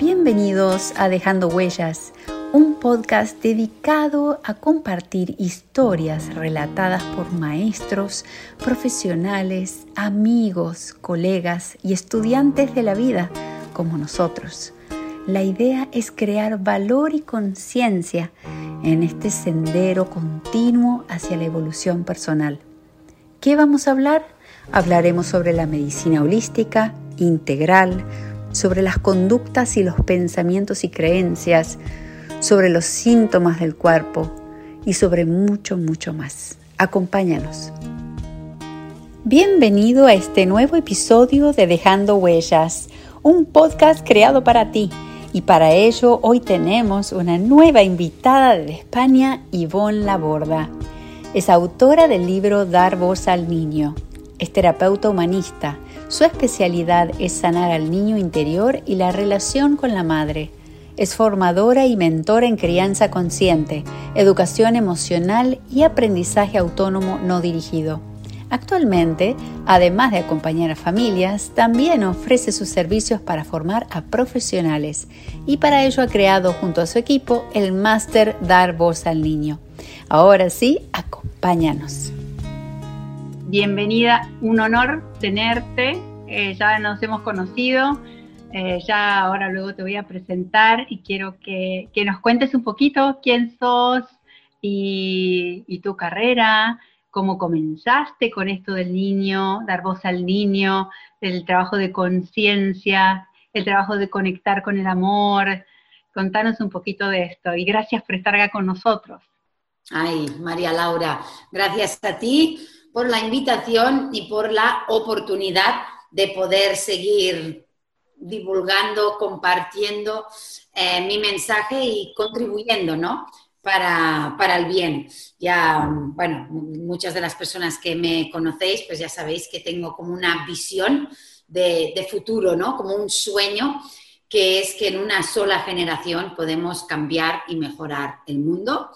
Bienvenidos a Dejando Huellas, un podcast dedicado a compartir historias relatadas por maestros, profesionales, amigos, colegas y estudiantes de la vida como nosotros. La idea es crear valor y conciencia en este sendero continuo hacia la evolución personal. ¿Qué vamos a hablar? Hablaremos sobre la medicina holística, integral, sobre las conductas y los pensamientos y creencias, sobre los síntomas del cuerpo y sobre mucho, mucho más. Acompáñanos. Bienvenido a este nuevo episodio de Dejando Huellas, un podcast creado para ti. Y para ello hoy tenemos una nueva invitada de España, Yvonne Laborda. Es autora del libro Dar voz al niño. Es terapeuta humanista su especialidad es sanar al niño interior y la relación con la madre. Es formadora y mentora en crianza consciente, educación emocional y aprendizaje autónomo no dirigido. Actualmente, además de acompañar a familias, también ofrece sus servicios para formar a profesionales y para ello ha creado junto a su equipo el Máster Dar Voz al Niño. Ahora sí, acompáñanos bienvenida, un honor tenerte, eh, ya nos hemos conocido, eh, ya ahora luego te voy a presentar y quiero que, nos cuentes un poquito quién sos y, tu carrera, cómo comenzaste con esto del niño, dar voz al niño, el trabajo de conciencia, el trabajo de conectar con el amor. Contanos un poquito de esto y gracias por estar acá con nosotros. Ay, María Laura, gracias a ti por la invitación y por la oportunidad de poder seguir divulgando, compartiendo eh, mi mensaje y contribuyendo, ¿no? Para, el bien. Ya, bueno, muchas de las personas que me conocéis, pues ya sabéis que tengo como una visión de, de futuro, ¿no? Como un sueño que es que en una sola generación podemos cambiar y mejorar el mundo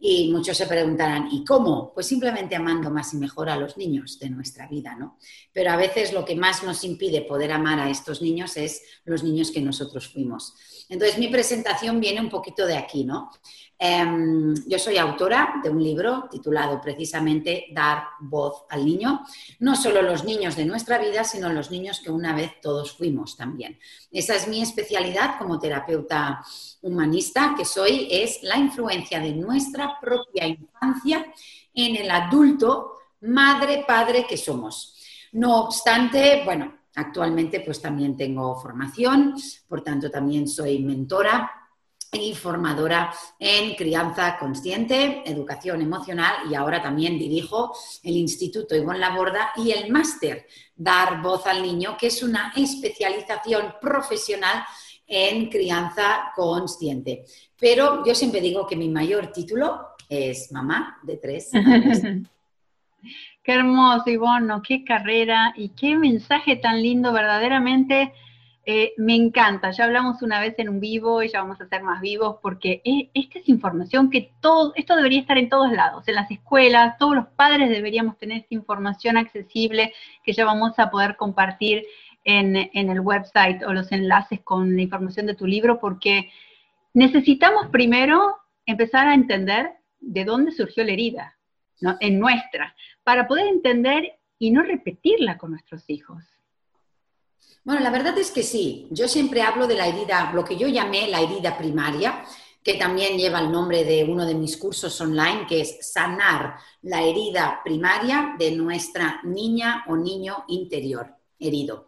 y muchos se preguntarán, ¿y cómo? Pues simplemente amando más y mejor a los niños de nuestra vida, ¿no? Pero a veces lo que más nos impide poder amar a estos niños es los niños que nosotros fuimos. Entonces mi presentación viene un poquito de aquí, ¿no? Em, yo soy autora de un libro titulado precisamente Dar voz al niño. No solo los niños de nuestra vida, sino los niños que una vez todos fuimos también. Esa es mi especialidad como terapeuta humanista que soy, es la influencia de nuestra propia infancia en el adulto, madre, padre que somos. No obstante, bueno, actualmente pues también tengo formación, por tanto también soy mentora y formadora en crianza consciente, educación emocional y ahora también dirijo el Instituto Ivonne Laborda y el máster Dar Voz al Niño, que es una especialización profesional en crianza consciente. Pero yo siempre digo que mi mayor título es mamá de tres años. qué hermoso, Ivonne, qué carrera y qué mensaje tan lindo, verdaderamente eh, me encanta, ya hablamos una vez en un vivo y ya vamos a ser más vivos porque e, esta es información que todo, esto debería estar en todos lados, en las escuelas, todos los padres deberíamos tener esta información accesible que ya vamos a poder compartir en, el website o los enlaces con la información de tu libro porque necesitamos primero empezar a entender de dónde surgió la herida, en nuestra, para poder entender y no repetirla con nuestros hijos. Bueno, la verdad es que sí. Yo siempre hablo de la herida, lo que yo llamé la herida primaria, que también lleva el nombre de uno de mis cursos online, que es sanar la herida primaria de nuestra niña o niño interior herido.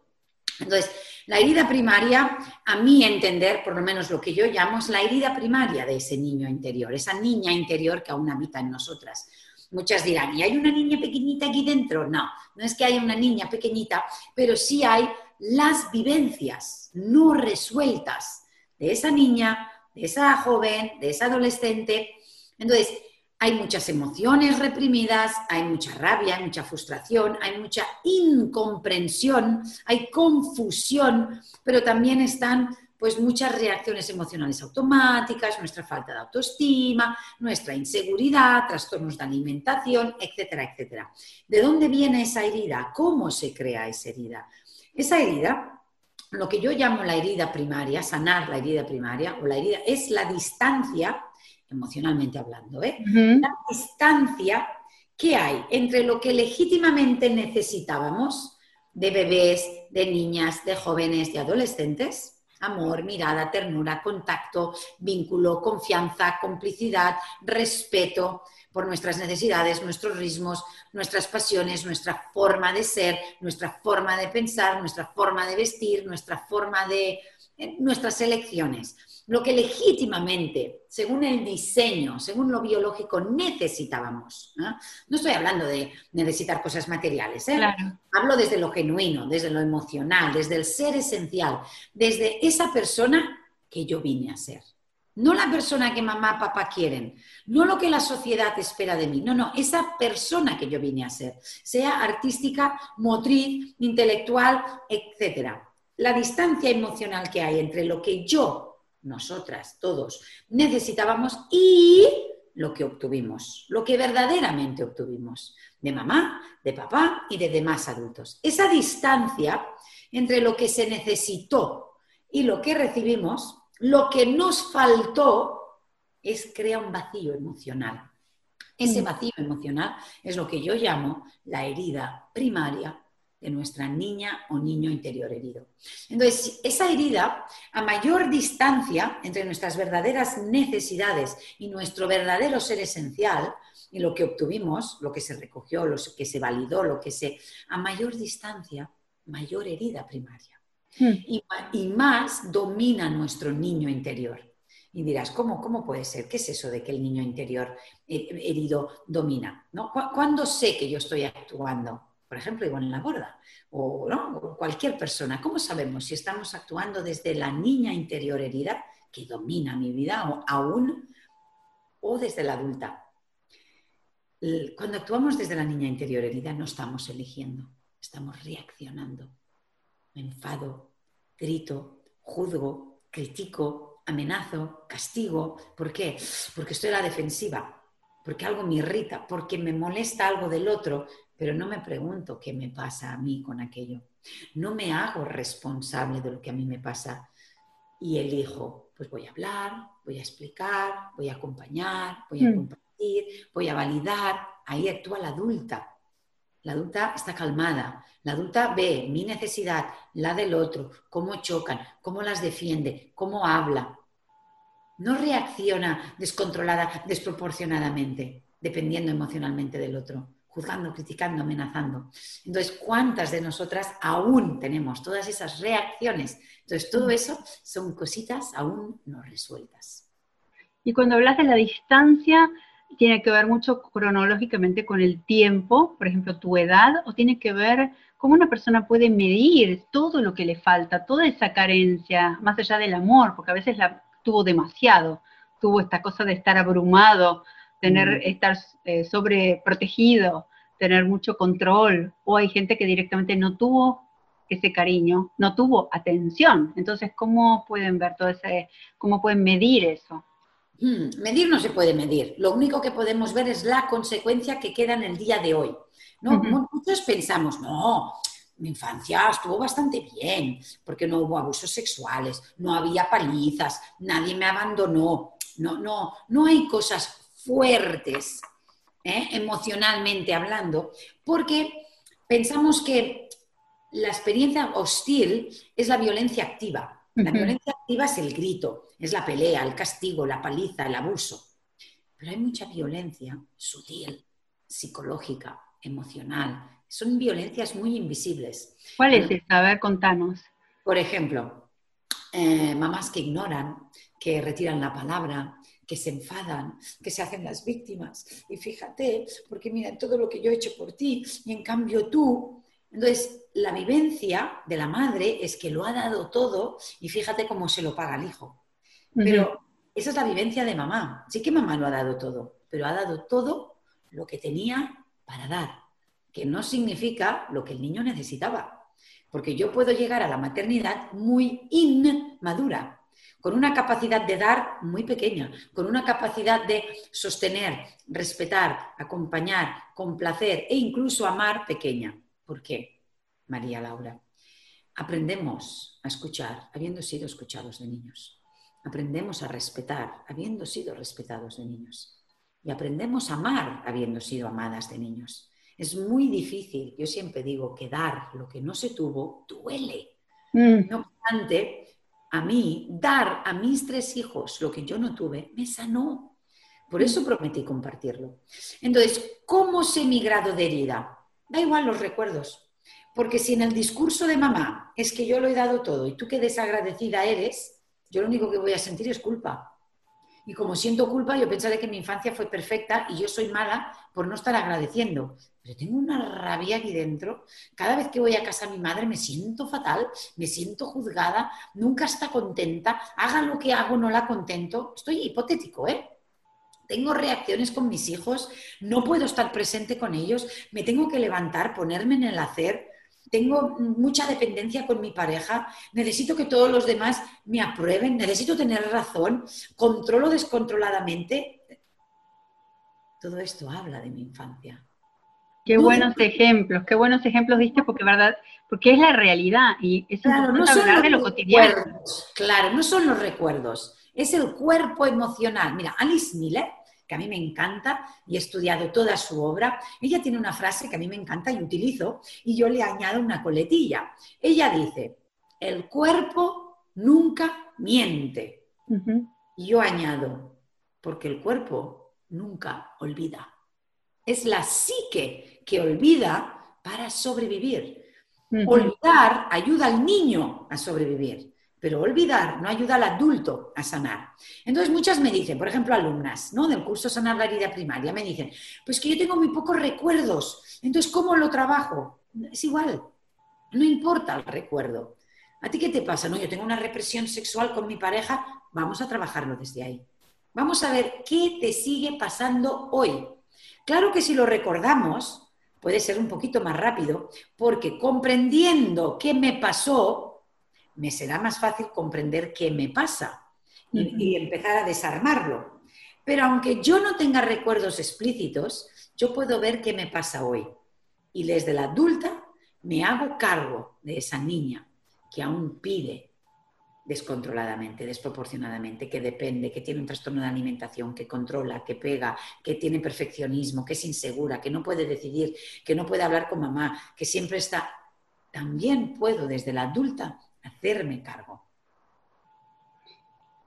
Entonces, la herida primaria, a mi entender, por lo menos lo que yo llamo, es la herida primaria de ese niño interior, esa niña interior que aún habita en nosotras. Muchas dirán, ¿y hay una niña pequeñita aquí dentro? No, no es que haya una niña pequeñita, pero sí hay las vivencias no resueltas de esa niña, de esa joven, de esa adolescente. Entonces, hay muchas emociones reprimidas, hay mucha rabia, hay mucha frustración, hay mucha incomprensión, hay confusión, pero también están pues muchas reacciones emocionales automáticas, nuestra falta de autoestima, nuestra inseguridad, trastornos de alimentación, etcétera, etcétera. ¿De dónde viene esa herida? ¿Cómo se crea esa herida? Esa herida lo que yo llamo la herida primaria, sanar la herida primaria o la herida, es la distancia, emocionalmente hablando, ¿eh? la distancia que hay entre lo que legítimamente necesitábamos de bebés, de niñas, de jóvenes, de adolescentes, amor, mirada, ternura, contacto, vínculo, confianza, complicidad, respeto por nuestras necesidades, nuestros ritmos, nuestras pasiones, nuestra forma de ser, nuestra forma de pensar, nuestra forma de vestir, nuestra forma de... Eh, nuestras elecciones. Lo que legítimamente, según el diseño, según lo biológico, necesitábamos. No, estoy hablando de necesitar cosas materiales, ¿eh? hablo desde lo genuino, desde lo emocional, desde el ser esencial, desde esa persona que yo vine a ser. No la persona que mamá, papá quieren, no lo que la sociedad espera de mí, no, no, esa persona que yo vine a ser, sea artística, motriz, intelectual, etc. La distancia emocional que hay entre lo que yo, nosotras, todos, necesitábamos y lo que obtuvimos, lo que verdaderamente obtuvimos, de mamá, de papá y de demás adultos. Esa distancia entre lo que se necesitó y lo que recibimos lo que nos faltó es crear un vacío emocional. Ese mm. vacío emocional es lo que yo llamo la herida primaria de nuestra niña o niño interior herido. Entonces, esa herida, a mayor distancia entre nuestras verdaderas necesidades y nuestro verdadero ser esencial, y lo que obtuvimos, lo que se recogió, lo que se validó, lo que se... A mayor distancia, mayor herida primaria. Hmm. Y, más domina nuestro niño interior. Y dirás, ¿cómo, ¿cómo puede ser? ¿Qué es eso de que el niño interior herido domina? ¿no? ¿Cuándo sé que yo estoy actuando? Por ejemplo, igual en la gorda o, ¿no? cualquier persona. ¿Cómo sabemos si estamos actuando desde la niña interior herida que domina mi vida o aún o desde la adulta? Cuando actuamos desde la niña interior herida no estamos eligiendo, estamos reaccionando me enfado, grito, juzgo, critico, amenazo, castigo. ¿Por qué? Porque estoy a la defensiva, porque algo me irrita, porque me molesta algo del otro, pero no me pregunto qué me pasa a mí con aquello. No me hago responsable de lo que a mí me pasa y elijo, pues voy a hablar, voy a explicar, voy a acompañar, voy a mm. compartir, voy a validar. Ahí actúa la adulta. La adulta está calmada, la adulta ve mi necesidad, la del otro, cómo chocan, cómo las defiende, cómo habla. No reacciona descontrolada, desproporcionadamente, dependiendo emocionalmente del otro, juzgando, criticando, amenazando. Entonces, ¿cuántas de nosotras aún tenemos todas esas reacciones? Entonces, todo eso son cositas aún no resueltas. Y cuando hablas de la distancia, tiene que ver mucho cronológicamente con el tiempo, por ejemplo, tu edad, o tiene que ver cómo una persona puede medir todo lo que le falta, toda esa carencia, más allá del amor, porque a veces la tuvo demasiado, tuvo esta cosa de estar abrumado, tener, mm. estar eh, sobreprotegido, tener mucho control, o hay gente que directamente no tuvo ese cariño, no tuvo atención. Entonces, ¿cómo pueden ver todo ese, cómo pueden medir eso? Hmm, medir no se puede medir. Lo único que podemos ver es la consecuencia que queda en el día de hoy. ¿no? Muchos pensamos, no, mi infancia estuvo bastante bien, porque no hubo abusos sexuales, no había palizas, nadie me abandonó, no, no, no hay cosas fuertes ¿eh? emocionalmente hablando, porque pensamos que la experiencia hostil es la violencia activa. La violencia activa es el grito, es la pelea, el castigo, la paliza, el abuso. Pero hay mucha violencia sutil, psicológica, emocional. Son violencias muy invisibles. ¿Cuál es esa? A ver, contanos. Por ejemplo, eh, mamás que ignoran, que retiran la palabra, que se enfadan, que se hacen las víctimas. Y fíjate, porque mira todo lo que yo he hecho por ti y en cambio tú. Entonces, la vivencia de la madre es que lo ha dado todo y fíjate cómo se lo paga el hijo. Pero esa es la vivencia de mamá. Sí que mamá lo ha dado todo, pero ha dado todo lo que tenía para dar, que no significa lo que el niño necesitaba. Porque yo puedo llegar a la maternidad muy inmadura, con una capacidad de dar muy pequeña, con una capacidad de sostener, respetar, acompañar, complacer e incluso amar pequeña. ¿Por qué, María Laura? aprendemos a escuchar habiendo sido escuchados de niños. Aprendemos a respetar habiendo sido respetados de niños. Y aprendemos a amar habiendo sido amadas de niños. Es muy difícil, yo siempre digo que dar lo que no se tuvo duele. Mm. No obstante, a mí, dar a mis tres hijos lo que yo no tuve, me sanó. Por eso prometí compartirlo. Entonces, ¿cómo sé mi grado de herida? Da igual los recuerdos. Porque si en el discurso de mamá es que yo lo he dado todo y tú qué desagradecida eres, yo lo único que voy a sentir es culpa. Y como siento culpa, yo pensaré que mi infancia fue perfecta y yo soy mala por no estar agradeciendo. Pero tengo una rabia aquí dentro. Cada vez que voy a casa a mi madre me siento fatal, me siento juzgada, nunca está contenta, haga lo que hago, no la contento. Estoy hipotético, ¿eh? Tengo reacciones con mis hijos, no puedo estar presente con ellos, me tengo que levantar, ponerme en el hacer, tengo mucha dependencia con mi pareja, necesito que todos los demás me aprueben, necesito tener razón, controlo descontroladamente. Todo esto habla de mi infancia. Qué buenos ejemplos, qué buenos ejemplos diste porque verdad, porque es la realidad y eso claro, no son hablar de lo cotidiano. Claro, no son los recuerdos, es el cuerpo emocional. Mira, Alice Miller que a mí me encanta y he estudiado toda su obra, ella tiene una frase que a mí me encanta y utilizo y yo le añado una coletilla. Ella dice, el cuerpo nunca miente. Y yo añado, porque el cuerpo nunca olvida. Es la psique que olvida para sobrevivir. Olvidar ayuda al niño a sobrevivir pero olvidar no ayuda al adulto a sanar. Entonces muchas me dicen, por ejemplo, alumnas ¿no? del curso Sanar la herida primaria, me dicen, pues que yo tengo muy pocos recuerdos, entonces ¿cómo lo trabajo? Es igual, no importa el recuerdo. ¿A ti qué te pasa? No, yo tengo una represión sexual con mi pareja, vamos a trabajarlo desde ahí. Vamos a ver qué te sigue pasando hoy. Claro que si lo recordamos, puede ser un poquito más rápido, porque comprendiendo qué me pasó, me será más fácil comprender qué me pasa y, empezar a desarmarlo. Pero aunque yo no tenga recuerdos explícitos, yo puedo ver qué me pasa hoy. Y desde la adulta me hago cargo de esa niña que aún pide descontroladamente, desproporcionadamente, que depende, que tiene un trastorno de alimentación, que controla, que pega, que tiene perfeccionismo, que es insegura, que no puede decidir, que no puede hablar con mamá, que siempre está... También puedo desde la adulta hacerme cargo.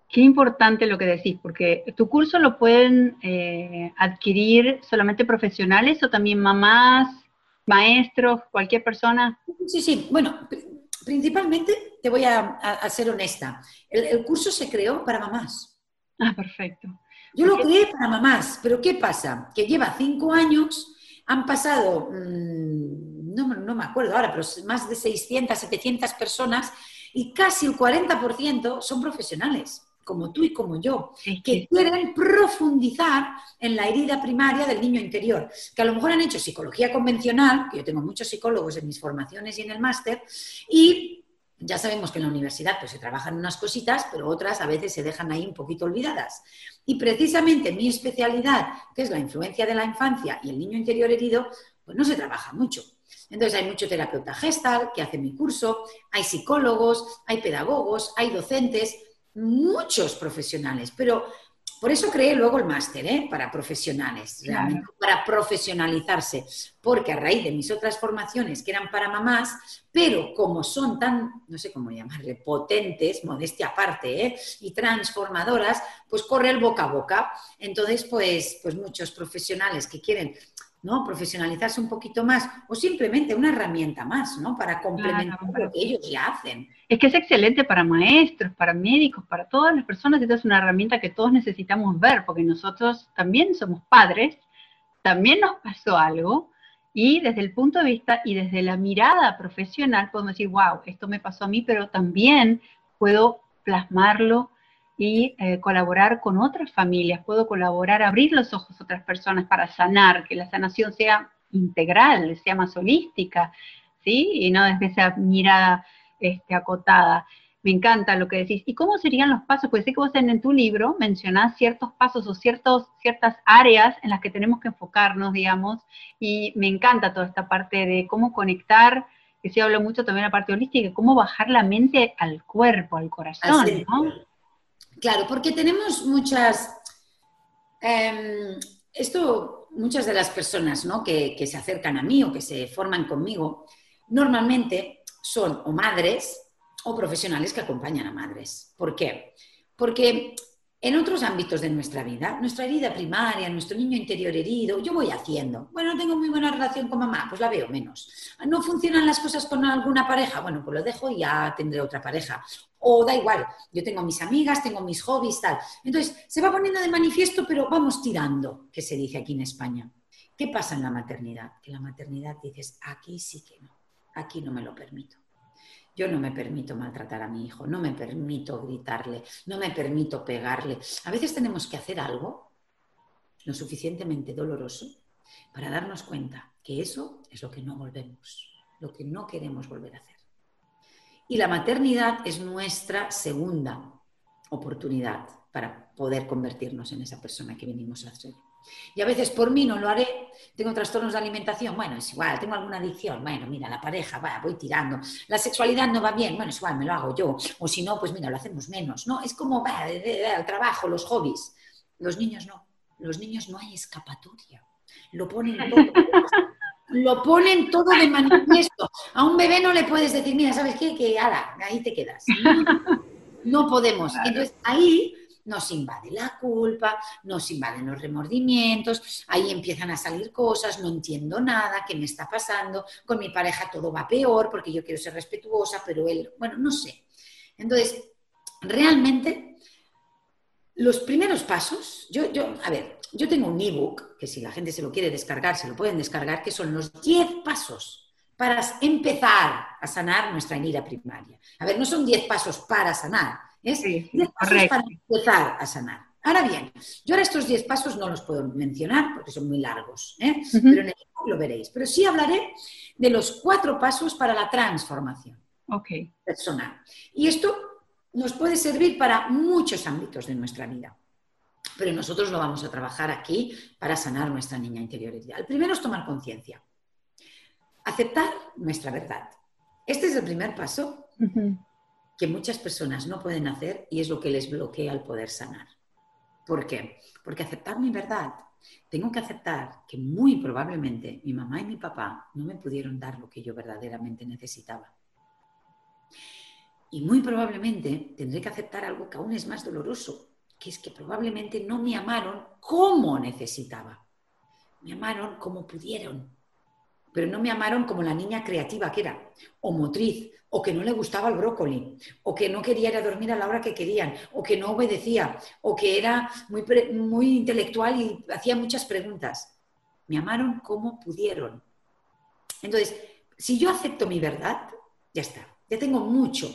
Qué importante lo que decís, porque tu curso lo pueden eh, adquirir solamente profesionales o también mamás, maestros, cualquier persona. Sí, sí, bueno, principalmente te voy a, ser honesta. El, curso se creó para mamás. Ah, perfecto. Yo lo creé para mamás, pero ¿qué pasa? Que lleva cinco años, han pasado, mm, no, no me acuerdo ahora, pero más de 600, 700 personas y casi el 40% son profesionales, como tú y como yo, que quieren profundizar en la herida primaria del niño interior, que a lo mejor han hecho psicología convencional, que yo tengo muchos psicólogos en mis formaciones y en el máster, y ya sabemos que en la universidad pues, se trabajan unas cositas, pero otras a veces se dejan ahí un poquito olvidadas. Y precisamente mi especialidad, que es la influencia de la infancia y el niño interior herido, pues no se trabaja mucho. Entonces hay mucho terapeuta gestal que hace mi curso, hay psicólogos, hay pedagogos, hay docentes, muchos profesionales, pero por eso creé luego el máster, ¿eh? para profesionales, para profesionalizarse, porque a raíz de mis otras formaciones que eran para mamás, pero como son tan, no sé cómo llamarle, potentes, modestia aparte, ¿eh? y transformadoras, pues corre el boca a boca. Entonces, pues, pues muchos profesionales que quieren ¿no? Profesionalizarse un poquito más o simplemente una herramienta más, ¿no? Para complementar lo que ellos ya hacen. Es que es excelente para maestros, para médicos, para todas las personas. Esta es una herramienta que todos necesitamos ver, porque nosotros también somos padres, también nos pasó algo, y desde el punto de vista y desde la mirada profesional podemos decir, wow, esto me pasó a mí, pero también puedo plasmarlo y eh, colaborar con otras familias, puedo colaborar, abrir los ojos a otras personas para sanar, que la sanación sea integral, sea más holística, ¿sí? Y no desde esa mirada este, acotada. Me encanta lo que decís. ¿Y cómo serían los pasos? Pues sé que vos en, tu libro mencionás ciertos pasos o ciertos, ciertas áreas en las que tenemos que enfocarnos, digamos, y me encanta toda esta parte de cómo conectar que se habla mucho también la parte holística, cómo bajar la mente al cuerpo, al corazón, ¿no? Claro, porque tenemos muchas... Em, esto, muchas de las personas ¿no? que, que se acercan a mí o que se forman conmigo, normalmente son o madres o profesionales que acompañan a madres. ¿Por qué? Porque en otros ámbitos de nuestra vida, nuestra herida primaria, nuestro niño interior herido, yo voy haciendo. Bueno, tengo muy buena relación con mamá, pues la veo menos. No funcionan las cosas con alguna pareja, bueno, pues lo dejo y ya tendré otra pareja. O da igual, yo tengo mis amigas, tengo mis hobbies, tal. Entonces, se va poniendo de manifiesto, pero vamos tirando, que se dice aquí en España. ¿Qué pasa en la maternidad? Que la maternidad dices, aquí sí que no, aquí no me lo permito. Yo no me permito maltratar a mi hijo, no me permito gritarle, no me permito pegarle. A veces tenemos que hacer algo lo suficientemente doloroso para darnos cuenta que eso es lo que no volvemos, lo que no queremos volver a hacer. Y la maternidad es nuestra segunda oportunidad para poder convertirnos en esa persona que venimos a ser. Y a veces por mí no lo haré, tengo trastornos de alimentación, bueno, es igual, tengo alguna adicción, bueno, mira, la pareja, va, voy tirando, la sexualidad no va bien, bueno, es igual, me lo hago yo, o si no, pues mira, lo hacemos menos, ¿no? Es como, va, el trabajo, los hobbies. Los niños no, los niños no hay escapatoria, lo ponen todo. lo ponen todo de manifiesto. A un bebé no le puedes decir, mira, ¿sabes qué? Que, ala, ahí te quedas. No, no podemos. Entonces, ahí nos invade la culpa, nos invaden los remordimientos, ahí empiezan a salir cosas, no entiendo nada, qué me está pasando, con mi pareja todo va peor porque yo quiero ser respetuosa, pero él, bueno, no sé. Entonces, realmente, los primeros pasos, yo, yo, a ver, yo tengo un ebook, que si la gente se lo quiere descargar, se lo pueden descargar, que son los 10 pasos para empezar a sanar nuestra herida primaria. A ver, no son 10 pasos para sanar, es sí, 10 pasos para empezar a sanar. Ahora bien, yo ahora estos 10 pasos no los puedo mencionar porque son muy largos, ¿eh? pero en el ebook lo veréis. Pero sí hablaré de los cuatro pasos para la transformación personal. Y esto nos puede servir para muchos ámbitos de nuestra vida. Pero nosotros lo vamos a trabajar aquí para sanar nuestra niña interior. El primero es tomar conciencia. Aceptar nuestra verdad. Este es el primer paso que muchas personas no pueden hacer y es lo que les bloquea el poder sanar. ¿Por qué? Porque aceptar mi verdad. Tengo que aceptar que muy probablemente mi mamá y mi papá no me pudieron dar lo que yo verdaderamente necesitaba. Y muy probablemente tendré que aceptar algo que aún es más doloroso, que es que probablemente no me amaron como necesitaba. Me amaron como pudieron, pero no me amaron como la niña creativa que era, o motriz, o que no le gustaba el brócoli, o que no quería ir a dormir a la hora que querían, o que no obedecía, o que era muy, muy intelectual y hacía muchas preguntas. Me amaron como pudieron. Entonces, si yo acepto mi verdad, ya está, ya tengo mucho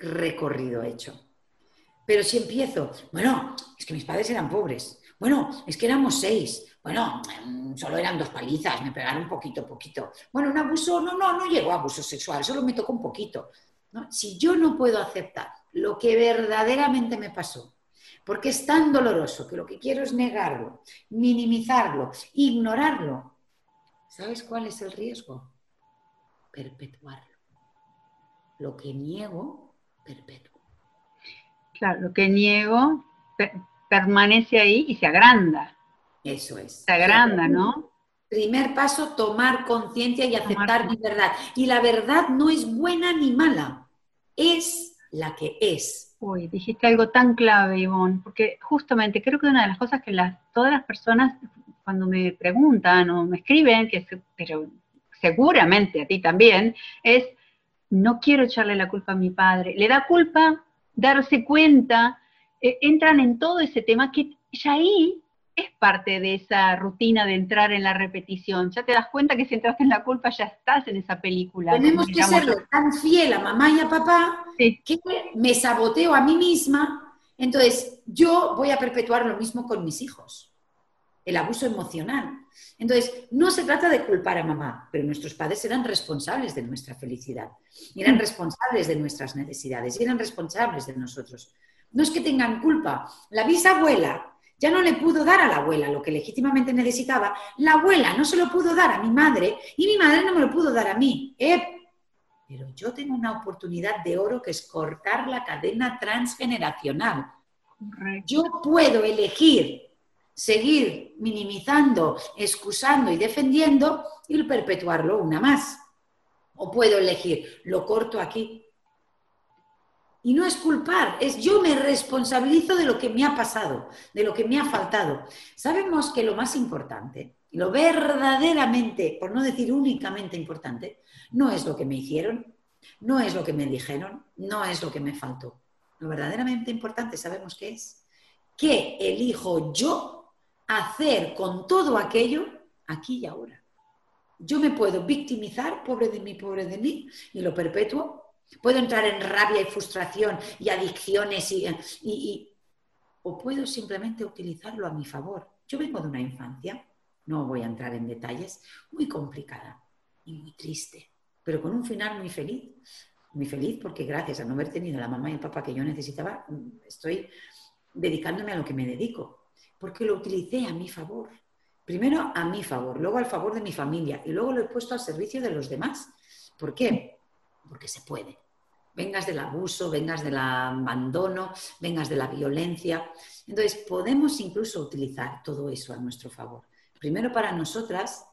recorrido hecho. Pero si empiezo, bueno, es que mis padres eran pobres, bueno, es que éramos seis, bueno, mm, solo eran dos palizas, me pegaron un poquito, poquito. Bueno, un abuso, no, no, no llegó a abuso sexual, solo me tocó un poquito. Si yo no puedo aceptar lo que verdaderamente me pasó, porque es tan doloroso que lo que quiero es negarlo, minimizarlo, ignorarlo, ¿sabes cuál es el riesgo? Perpetuarlo. Lo que niego, perpetuo. Claro, lo que niego permanece ahí y se agranda. Eso es. Se agranda, ¿no? Primer paso, tomar conciencia y aceptar mi verdad. Y la verdad no es buena ni mala, es la que es. Uy, dijiste algo tan clave, Ivonne, porque justamente creo que una de las cosas que las, todas las personas cuando me preguntan o me escriben, que pero seguramente a ti también, es no quiero echarle la culpa a mi padre. Le da culpa darse cuenta, eh, entran en todo ese tema que ya ahí es parte de esa rutina de entrar en la repetición. Ya te das cuenta que si entraste en la culpa ya estás en esa película. Tenemos que ser tan fiel a mamá y a papá que me saboteo a mí misma. Entonces, yo voy a perpetuar lo mismo con mis hijos. El abuso emocional. Entonces, no se trata de culpar a mamá, pero nuestros padres eran responsables de nuestra felicidad, eran mm. responsables de nuestras necesidades, eran responsables de nosotros. No es que tengan culpa. La bisabuela ya no le pudo dar a la abuela lo que legítimamente necesitaba, la abuela no se lo pudo dar a mi madre y mi madre no me lo pudo dar a mí. Eh, Pero yo tengo una oportunidad de oro que es cortar la cadena transgeneracional. Yo puedo elegir seguir minimizando, excusando y defendiendo y perpetuarlo una más. O puedo elegir, lo corto aquí. Y no es culpar, es yo me responsabilizo de lo que me ha pasado, de lo que me ha faltado. Sabemos que lo más importante, lo verdaderamente, por no decir únicamente importante, no es lo que me hicieron, no es lo que me dijeron, no es lo que me faltó. Lo verdaderamente importante sabemos que es qué elijo yo hacer con todo aquello aquí y ahora. Yo me puedo victimizar, pobre de mí, pobre de mí, y lo perpetuo. Puedo entrar en rabia y frustración y adicciones y, o puedo simplemente utilizarlo a mi favor. Yo vengo de una infancia, no voy a entrar en detalles, muy complicada y muy triste, pero con un final muy feliz. Muy feliz porque gracias a no haber tenido la mamá y el papá que yo necesitaba, estoy dedicándome a lo que me dedico, porque lo utilicé a mi favor. Primero a mi favor, luego al favor de mi familia y luego lo he puesto al servicio de los demás. ¿Por qué? Porque se puede. Vengas del abuso, vengas del abandono, vengas de la violencia. Entonces, podemos incluso utilizar todo eso a nuestro favor. Primero para nosotras,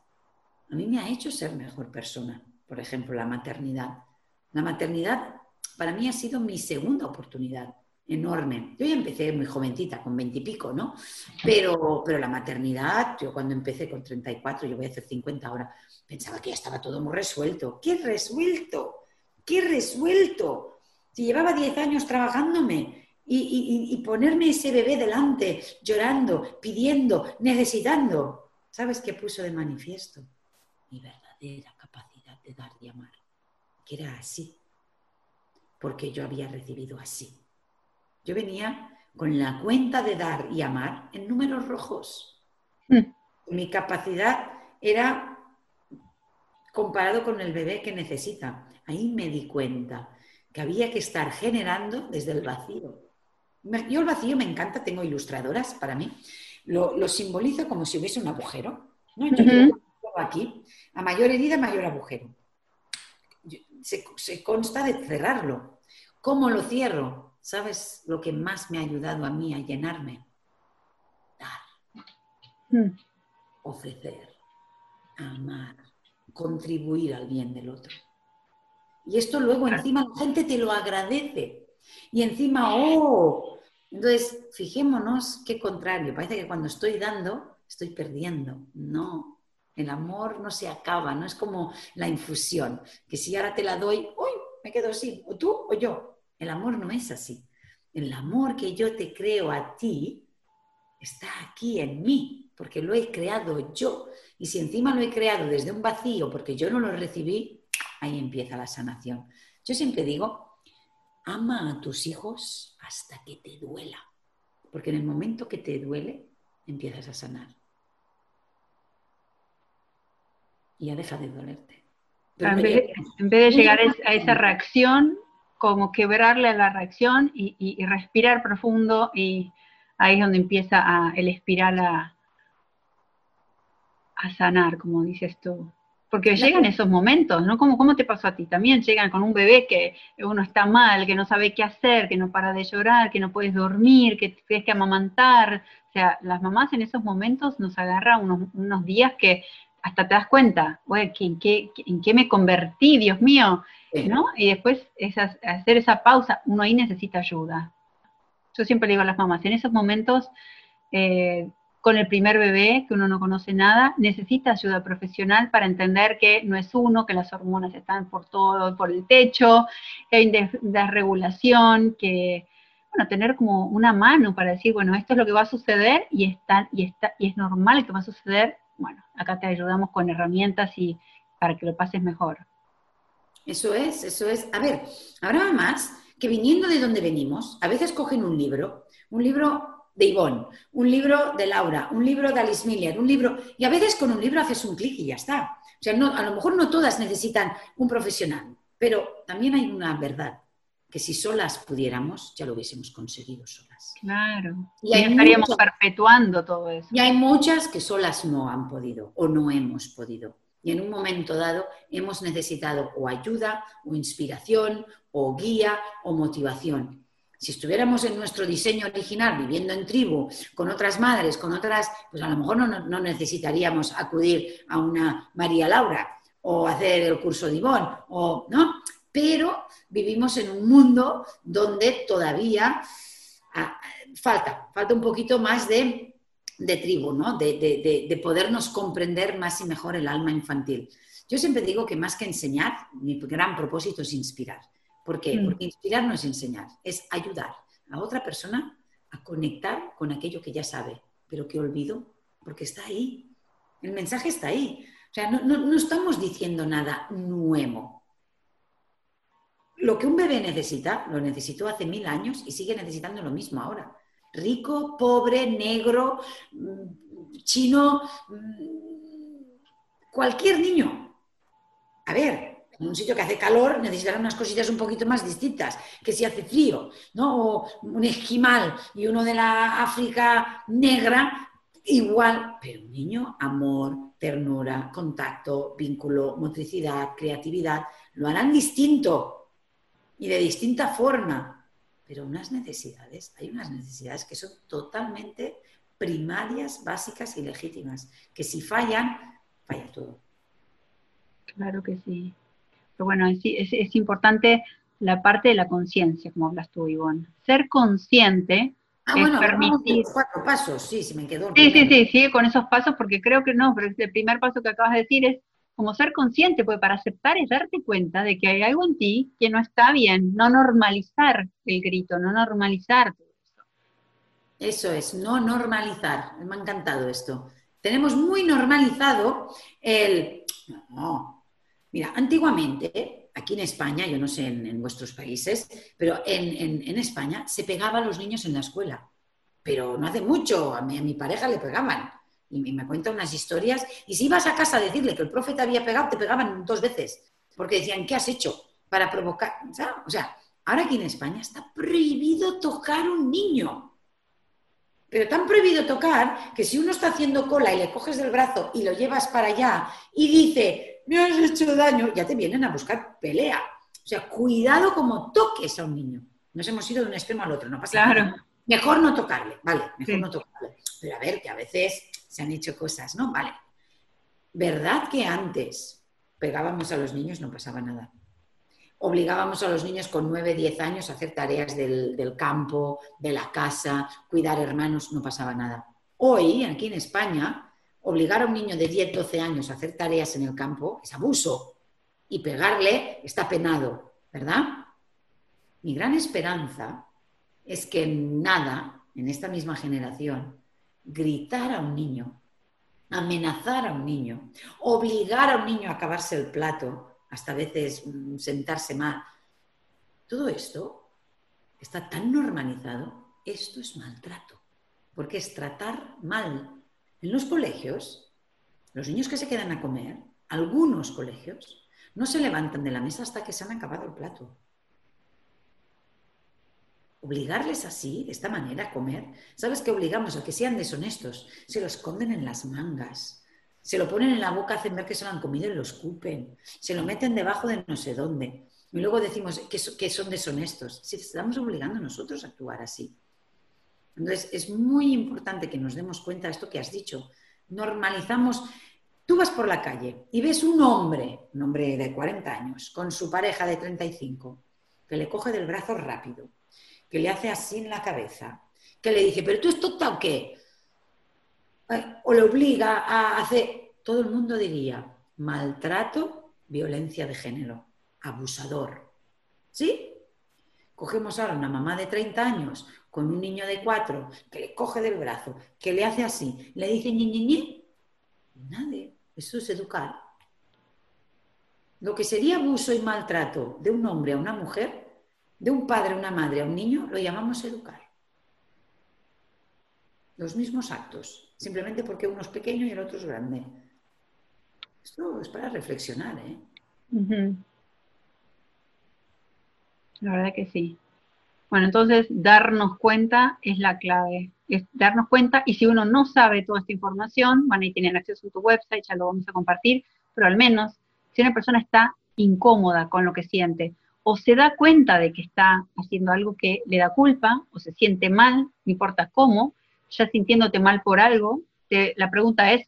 a mí me ha hecho ser mejor persona. Por ejemplo, la maternidad. La maternidad para mí ha sido mi segunda oportunidad enorme. Yo ya empecé muy jovencita, con veintipico, ¿no? Pero, pero la maternidad, yo cuando empecé con 34, yo voy a hacer 50 ahora, pensaba que ya estaba todo muy resuelto. ¿Qué resuelto? ¿Qué resuelto? Si llevaba 10 años trabajándome y, y, ponerme ese bebé delante, llorando, pidiendo, necesitando, ¿sabes qué puso de manifiesto? Mi verdadera capacidad de dar y amar, que era así, porque yo había recibido así yo venía con la cuenta de dar y amar en números rojos. Hmm. Mi capacidad era comparado con el bebé que necesita. Ahí me di cuenta que había que estar generando desde el vacío. Yo el vacío me encanta, tengo ilustradoras para mí. Lo, simbolizo como si hubiese un agujero. ¿no? Yo aquí, a mayor herida, mayor agujero. se consta de cerrarlo. ¿Cómo lo cierro? ¿Sabes lo que más me ha ayudado a mí a llenarme? Dar, hmm. ofrecer, amar, contribuir al bien del otro. Y esto luego encima la gente te lo agradece. Y encima, oh, entonces fijémonos qué contrario. Parece que cuando estoy dando, estoy perdiendo. No, el amor no se acaba, no es como la infusión, que si ahora te la doy, uy, me quedo así, o tú o yo. El amor no es así. El amor que yo te creo a ti está aquí en mí, porque lo he creado yo. Y si encima lo he creado desde un vacío, porque yo no lo recibí, ahí empieza la sanación. Yo siempre digo, ama a tus hijos hasta que te duela, porque en el momento que te duele, empiezas a sanar. Y ya deja de dolerte. en, vez, de llegar a esa reacción, como quebrarle la reacción y, respirar profundo y ahí es donde empieza el espiral a, sanar, como dices tú. Porque llegan esos momentos, ¿no? Como ¿Cómo te pasó a ti? También llegan con un bebé que uno está mal, que no sabe qué hacer, que no para de llorar, que no puedes dormir, que tienes que amamantar. O sea, las mamás en esos momentos nos agarran unos, días que hasta te das cuenta, ¿en qué, ¿en qué me convertí, Dios mío? ¿No? Y después hacer esa pausa, uno ahí necesita ayuda. Yo siempre le digo a las mamás, en esos momentos, eh, con el primer bebé, que uno no conoce nada, necesita ayuda profesional para entender que no es uno, que las hormonas están por todo, por el techo, que hay desregulación, que, bueno, tener como una mano para decir, bueno, esto es lo que va a suceder y, está, y, está, y es normal que va a suceder, bueno, acá te ayudamos con herramientas y para que lo pases mejor. Eso es, eso es. A ver, habrá más que viniendo de donde venimos, a veces cogen un libro, un libro de Ivonne, un libro de Laura, un libro de Alice Miller, un libro, y a veces con un libro haces un clic y ya está. O sea, no, a lo mejor no todas necesitan un profesional, pero también hay una verdad, que si solas pudiéramos, ya lo hubiésemos conseguido solas. Claro. Y, estaríamos perpetuando todo eso. Y hay muchas que solas no han podido o no hemos podido. Y en un momento dado hemos necesitado o ayuda, o inspiración, o guía, o motivación. Si estuviéramos en nuestro diseño original, viviendo en tribu, con otras madres, con otras, pues a lo mejor no, necesitaríamos acudir a una María Laura o hacer el curso de Ivonne, o, ¿no? Pero vivimos en un mundo donde todavía ah, falta, falta un poquito más de de tribu, ¿no? De, podernos comprender más y mejor el alma infantil. Yo siempre digo que más que enseñar, mi gran propósito es inspirar. ¿Por qué? Mm. Porque inspirar no es enseñar, es ayudar a otra persona a conectar con aquello que ya sabe, pero que olvido, porque está ahí. El mensaje está ahí. O sea, no, no estamos diciendo nada nuevo. Lo que un bebé necesita, lo necesitó hace mil años y sigue necesitando lo mismo ahora rico, pobre, negro, mm, chino, mm, cualquier niño. A ver, en un sitio que hace calor necesitarán unas cositas un poquito más distintas que si hace frío, ¿no? O un esquimal y uno de la África negra, igual, pero un niño, amor, ternura, contacto, vínculo, motricidad, creatividad, lo harán distinto y de distinta forma pero unas necesidades, hay unas necesidades que son totalmente primarias, básicas y legítimas, que si fallan, falla todo. Claro que sí. Pero bueno, es, es, importante la parte de la conciencia, como hablas tú, Ivonne. Ser consciente Ah, bueno, permitir... cuatro pasos, sí, se me quedó. Sí, sí, sí, sigue con esos pasos porque creo que no, pero el primer paso que acabas de decir es como ser consciente, porque para aceptar es darte cuenta de que hay algo en ti que no está bien, no normalizar el grito, no normalizar todo eso. Eso es, no normalizar. Me ha encantado esto. Tenemos muy normalizado el... No, mira, antiguamente, aquí en España, yo no sé en, vuestros países, pero en, en, España se pegaba a los niños en la escuela. Pero no hace mucho, a mi, a mi pareja le pegaban y me cuenta unas historias. Y si ibas a casa a decirle que el profe te había pegado, te pegaban dos veces, porque decían, ¿qué has hecho para provocar? O sea, ahora aquí en España está prohibido tocar un niño. Pero tan prohibido tocar que si uno está haciendo cola y le coges del brazo y lo llevas para allá y dice, me has hecho daño, ya te vienen a buscar pelea. O sea, cuidado como toques a un niño. Nos hemos ido de un extremo al otro, no pasa nada. Mejor no tocarle, vale, mejor no tocarle. Pero a ver, que a veces se han hecho cosas, ¿no? Vale. ¿Verdad que antes pegábamos a los niños, no pasaba nada? Obligábamos a los niños con 9, 10 años a hacer tareas del, campo, de la casa, cuidar hermanos, no pasaba nada. Hoy, aquí en España, obligar a un niño de 10, 12 años a hacer tareas en el campo es abuso y pegarle está penado, ¿verdad? Mi gran esperanza es que nada, en esta misma generación, gritar a un niño, amenazar a un niño, obligar a un niño a acabarse el plato, hasta a veces mm, sentarse mal. Todo esto está tan normalizado, esto es maltrato, porque es tratar mal. En los colegios, los niños que se quedan a comer, algunos colegios, no se levantan de la mesa hasta que se han acabado el plato obligarles así, de esta manera, a comer, ¿sabes qué obligamos? A que sean deshonestos. Se lo esconden en las mangas, se lo ponen en la boca, hacen ver que se lo han comido y lo escupen, se lo meten debajo de no sé dónde. Y luego decimos que, que son deshonestos. Si estamos obligando nosotros a actuar así. Entonces, es muy importante que nos demos cuenta de esto que has dicho. Normalizamos. Tú vas por la calle y ves un hombre, un hombre de 40 años, con su pareja de 35, que le coge del brazo rápido, que le hace así en la cabeza, que le dice, pero tú es tonta o qué? O le obliga a hacer, todo el mundo diría, maltrato, violencia de género, abusador. ¿Sí? Cogemos ahora una mamá de 30 años con un niño de 4 que le coge del brazo, que le hace así, le dice ñi, ñi, ñi. Nadie. Eso es educar. Lo que sería abuso y maltrato de un hombre a una mujer de un padre, una madre a un niño, lo llamamos educar. Los mismos actos, simplemente porque uno es pequeño y el otro es grande. Esto es para reflexionar, ¿eh? La verdad que sí. Bueno, entonces darnos cuenta es la clave. Es darnos cuenta y si uno no sabe toda esta información, van a tener acceso a tu website, ya lo vamos a compartir, pero al menos si una persona está incómoda con lo que siente o se da cuenta de que está haciendo algo que le da culpa o se siente mal, no importa cómo, ya sintiéndote mal por algo, la pregunta es,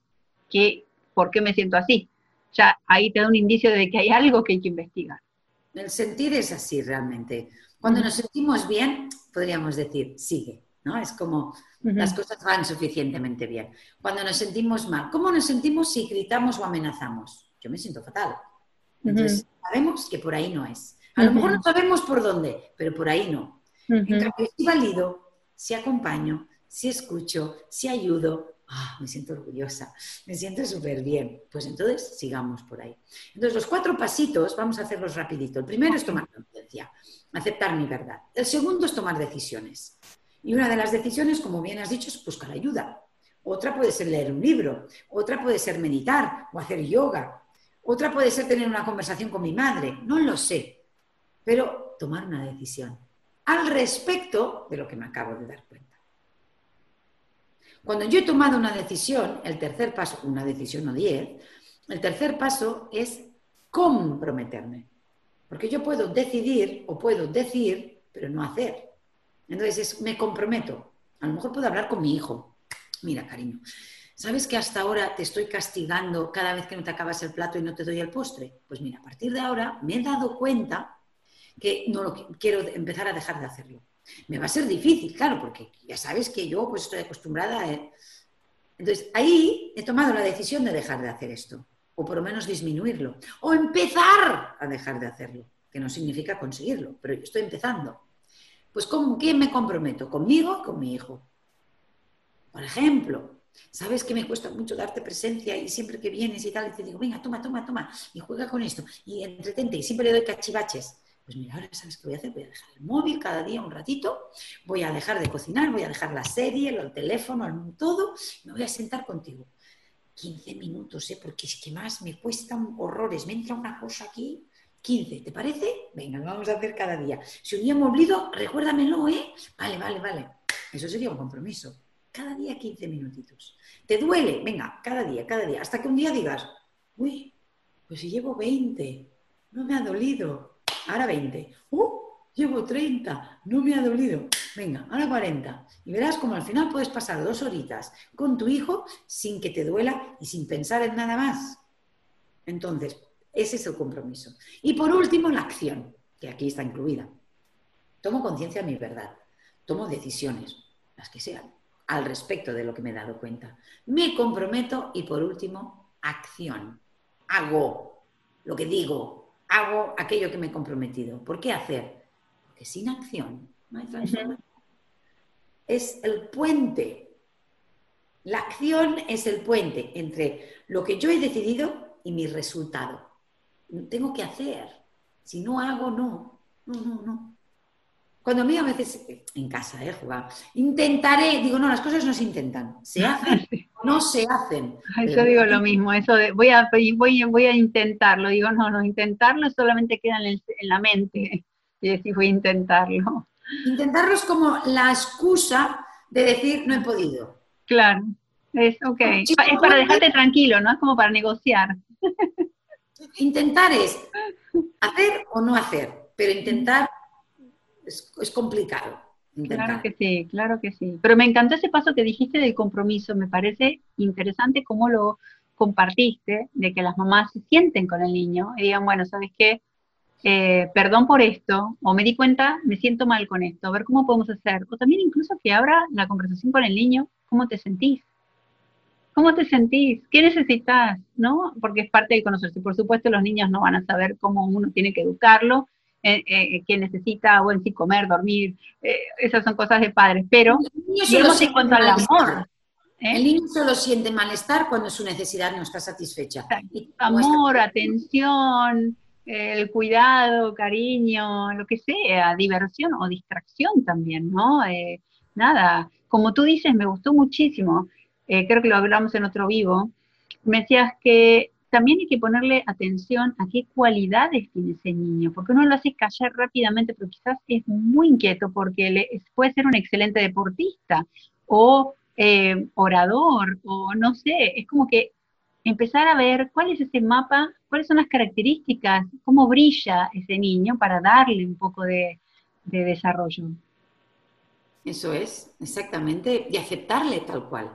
¿qué, ¿por qué me siento así? Ya ahí te da un indicio de que hay algo que hay que investigar. El sentir es así realmente. Cuando nos sentimos bien, podríamos decir, sigue, ¿no? Es como las cosas van suficientemente bien. Cuando nos sentimos mal, ¿cómo nos sentimos si gritamos o amenazamos? Yo me siento fatal. Entonces, sabemos que por ahí no es. A lo mejor no sabemos por dónde, pero por ahí no. En cambio, si valido, si acompaño, si escucho, si ayudo, ah, me siento orgullosa, me siento súper bien. Pues entonces sigamos por ahí. Entonces, los cuatro pasitos, vamos a hacerlos rapidito. El primero es tomar conciencia, aceptar mi verdad. El segundo es tomar decisiones. Y una de las decisiones, como bien has dicho, es buscar ayuda. Otra puede ser leer un libro, otra puede ser meditar o hacer yoga, otra puede ser tener una conversación con mi madre, no lo sé pero tomar una decisión al respecto de lo que me acabo de dar cuenta. Cuando yo he tomado una decisión, el tercer paso, una decisión o diez, el tercer paso es comprometerme. Porque yo puedo decidir o puedo decir, pero no hacer. Entonces me comprometo. A lo mejor puedo hablar con mi hijo. Mira, cariño, ¿sabes que hasta ahora te estoy castigando cada vez que no te acabas el plato y no te doy el postre? Pues mira, a partir de ahora me he dado cuenta que no lo quiero empezar a dejar de hacerlo. Me va a ser difícil, claro, porque ya sabes que yo pues estoy acostumbrada a... Entonces, ahí he tomado la decisión de dejar de hacer esto, o por lo menos disminuirlo, o empezar a dejar de hacerlo, que no significa conseguirlo, pero yo estoy empezando. Pues ¿con quién me comprometo? ¿Conmigo o con mi hijo? Por ejemplo, ¿sabes que me cuesta mucho darte presencia y siempre que vienes y tal, te digo, venga, toma, toma, toma, y juega con esto, y entretente, y siempre le doy cachivaches? Pues mira, ahora sabes qué voy a hacer, voy a dejar el móvil cada día un ratito, voy a dejar de cocinar, voy a dejar la serie, el teléfono, todo, me voy a sentar contigo. 15 minutos, ¿eh? porque es que más me cuestan horrores, me entra una cosa aquí. 15, ¿te parece? Venga, lo vamos a hacer cada día. Si un día me olvido, recuérdamelo, ¿eh? Vale, vale, vale. Eso sería un compromiso. Cada día 15 minutitos. ¿Te duele? Venga, cada día, cada día. Hasta que un día digas, uy, pues si llevo 20, no me ha dolido ahora 20. ¡Uh! Llevo 30, no me ha dolido. Venga, ahora 40. Y verás como al final puedes pasar dos horitas con tu hijo sin que te duela y sin pensar en nada más. Entonces, ese es el compromiso. Y por último, la acción, que aquí está incluida. Tomo conciencia de mi verdad. Tomo decisiones, las que sean, al respecto de lo que me he dado cuenta. Me comprometo y por último, acción. Hago lo que digo, hago aquello que me he comprometido. ¿Por qué hacer? Porque sin acción no hay transformación. Es el puente. La acción es el puente entre lo que yo he decidido y mi resultado. Tengo que hacer. Si no hago, no. No, no, no. Cuando a mí a veces, en casa, eh, jugar, intentaré, digo, no, las cosas no se intentan, se hacen, no se hacen. Yo digo lo mismo, eso de voy a, voy, voy a intentarlo, digo, no, no, intentarlo solamente queda en, la mente, y decir, voy a intentarlo. Intentarlo es como la excusa de decir, no he podido. Claro, es ok, es para dejarte tranquilo, ¿no? Es como para negociar. Intentar es hacer o no hacer, pero intentar es, complicado. Claro que sí, claro que sí. Pero me encantó ese paso que dijiste del compromiso. Me parece interesante cómo lo compartiste, de que las mamás se sienten con el niño y digan, bueno, ¿sabes qué? Eh, perdón por esto, o me di cuenta, me siento mal con esto, a ver cómo podemos hacer. O también incluso que abra la conversación con el niño, ¿cómo te sentís? ¿Cómo te sentís? ¿Qué necesitas? ¿No? Porque es parte de conocerse. Por supuesto, los niños no van a saber cómo uno tiene que educarlo, eh, eh, que necesita, bueno, sí, comer, dormir, eh, esas son cosas de padres, pero en cuanto al amor. El niño solo siente malestar cuando su necesidad no está satisfecha. amor, atención, el cuidado, cariño, lo que sea, diversión o distracción también, ¿no? nada, como tú dices, me gustó muchísimo, creo que lo hablamos en otro vivo, me decías que también hay que ponerle atención a qué cualidades tiene ese niño, porque uno lo hace callar rápidamente, pero quizás es muy inquieto porque puede ser un excelente deportista o eh, orador, o no sé, es como que empezar a ver cuál es ese mapa, cuáles son las características, cómo brilla ese niño para darle un poco de, desarrollo. Eso es, exactamente, y aceptarle tal cual,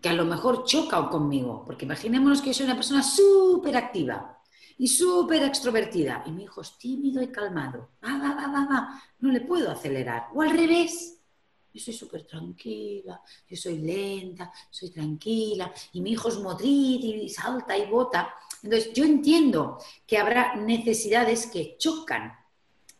que a lo mejor choca conmigo, porque imaginémonos que yo soy una persona súper activa y súper extrovertida, y mi hijo es tímido y calmado, va, va, va, va, va, no le puedo acelerar, o al revés, yo soy súper tranquila, yo soy lenta, soy tranquila, y mi hijo es motriz y salta y bota. Entonces, yo entiendo que habrá necesidades que chocan.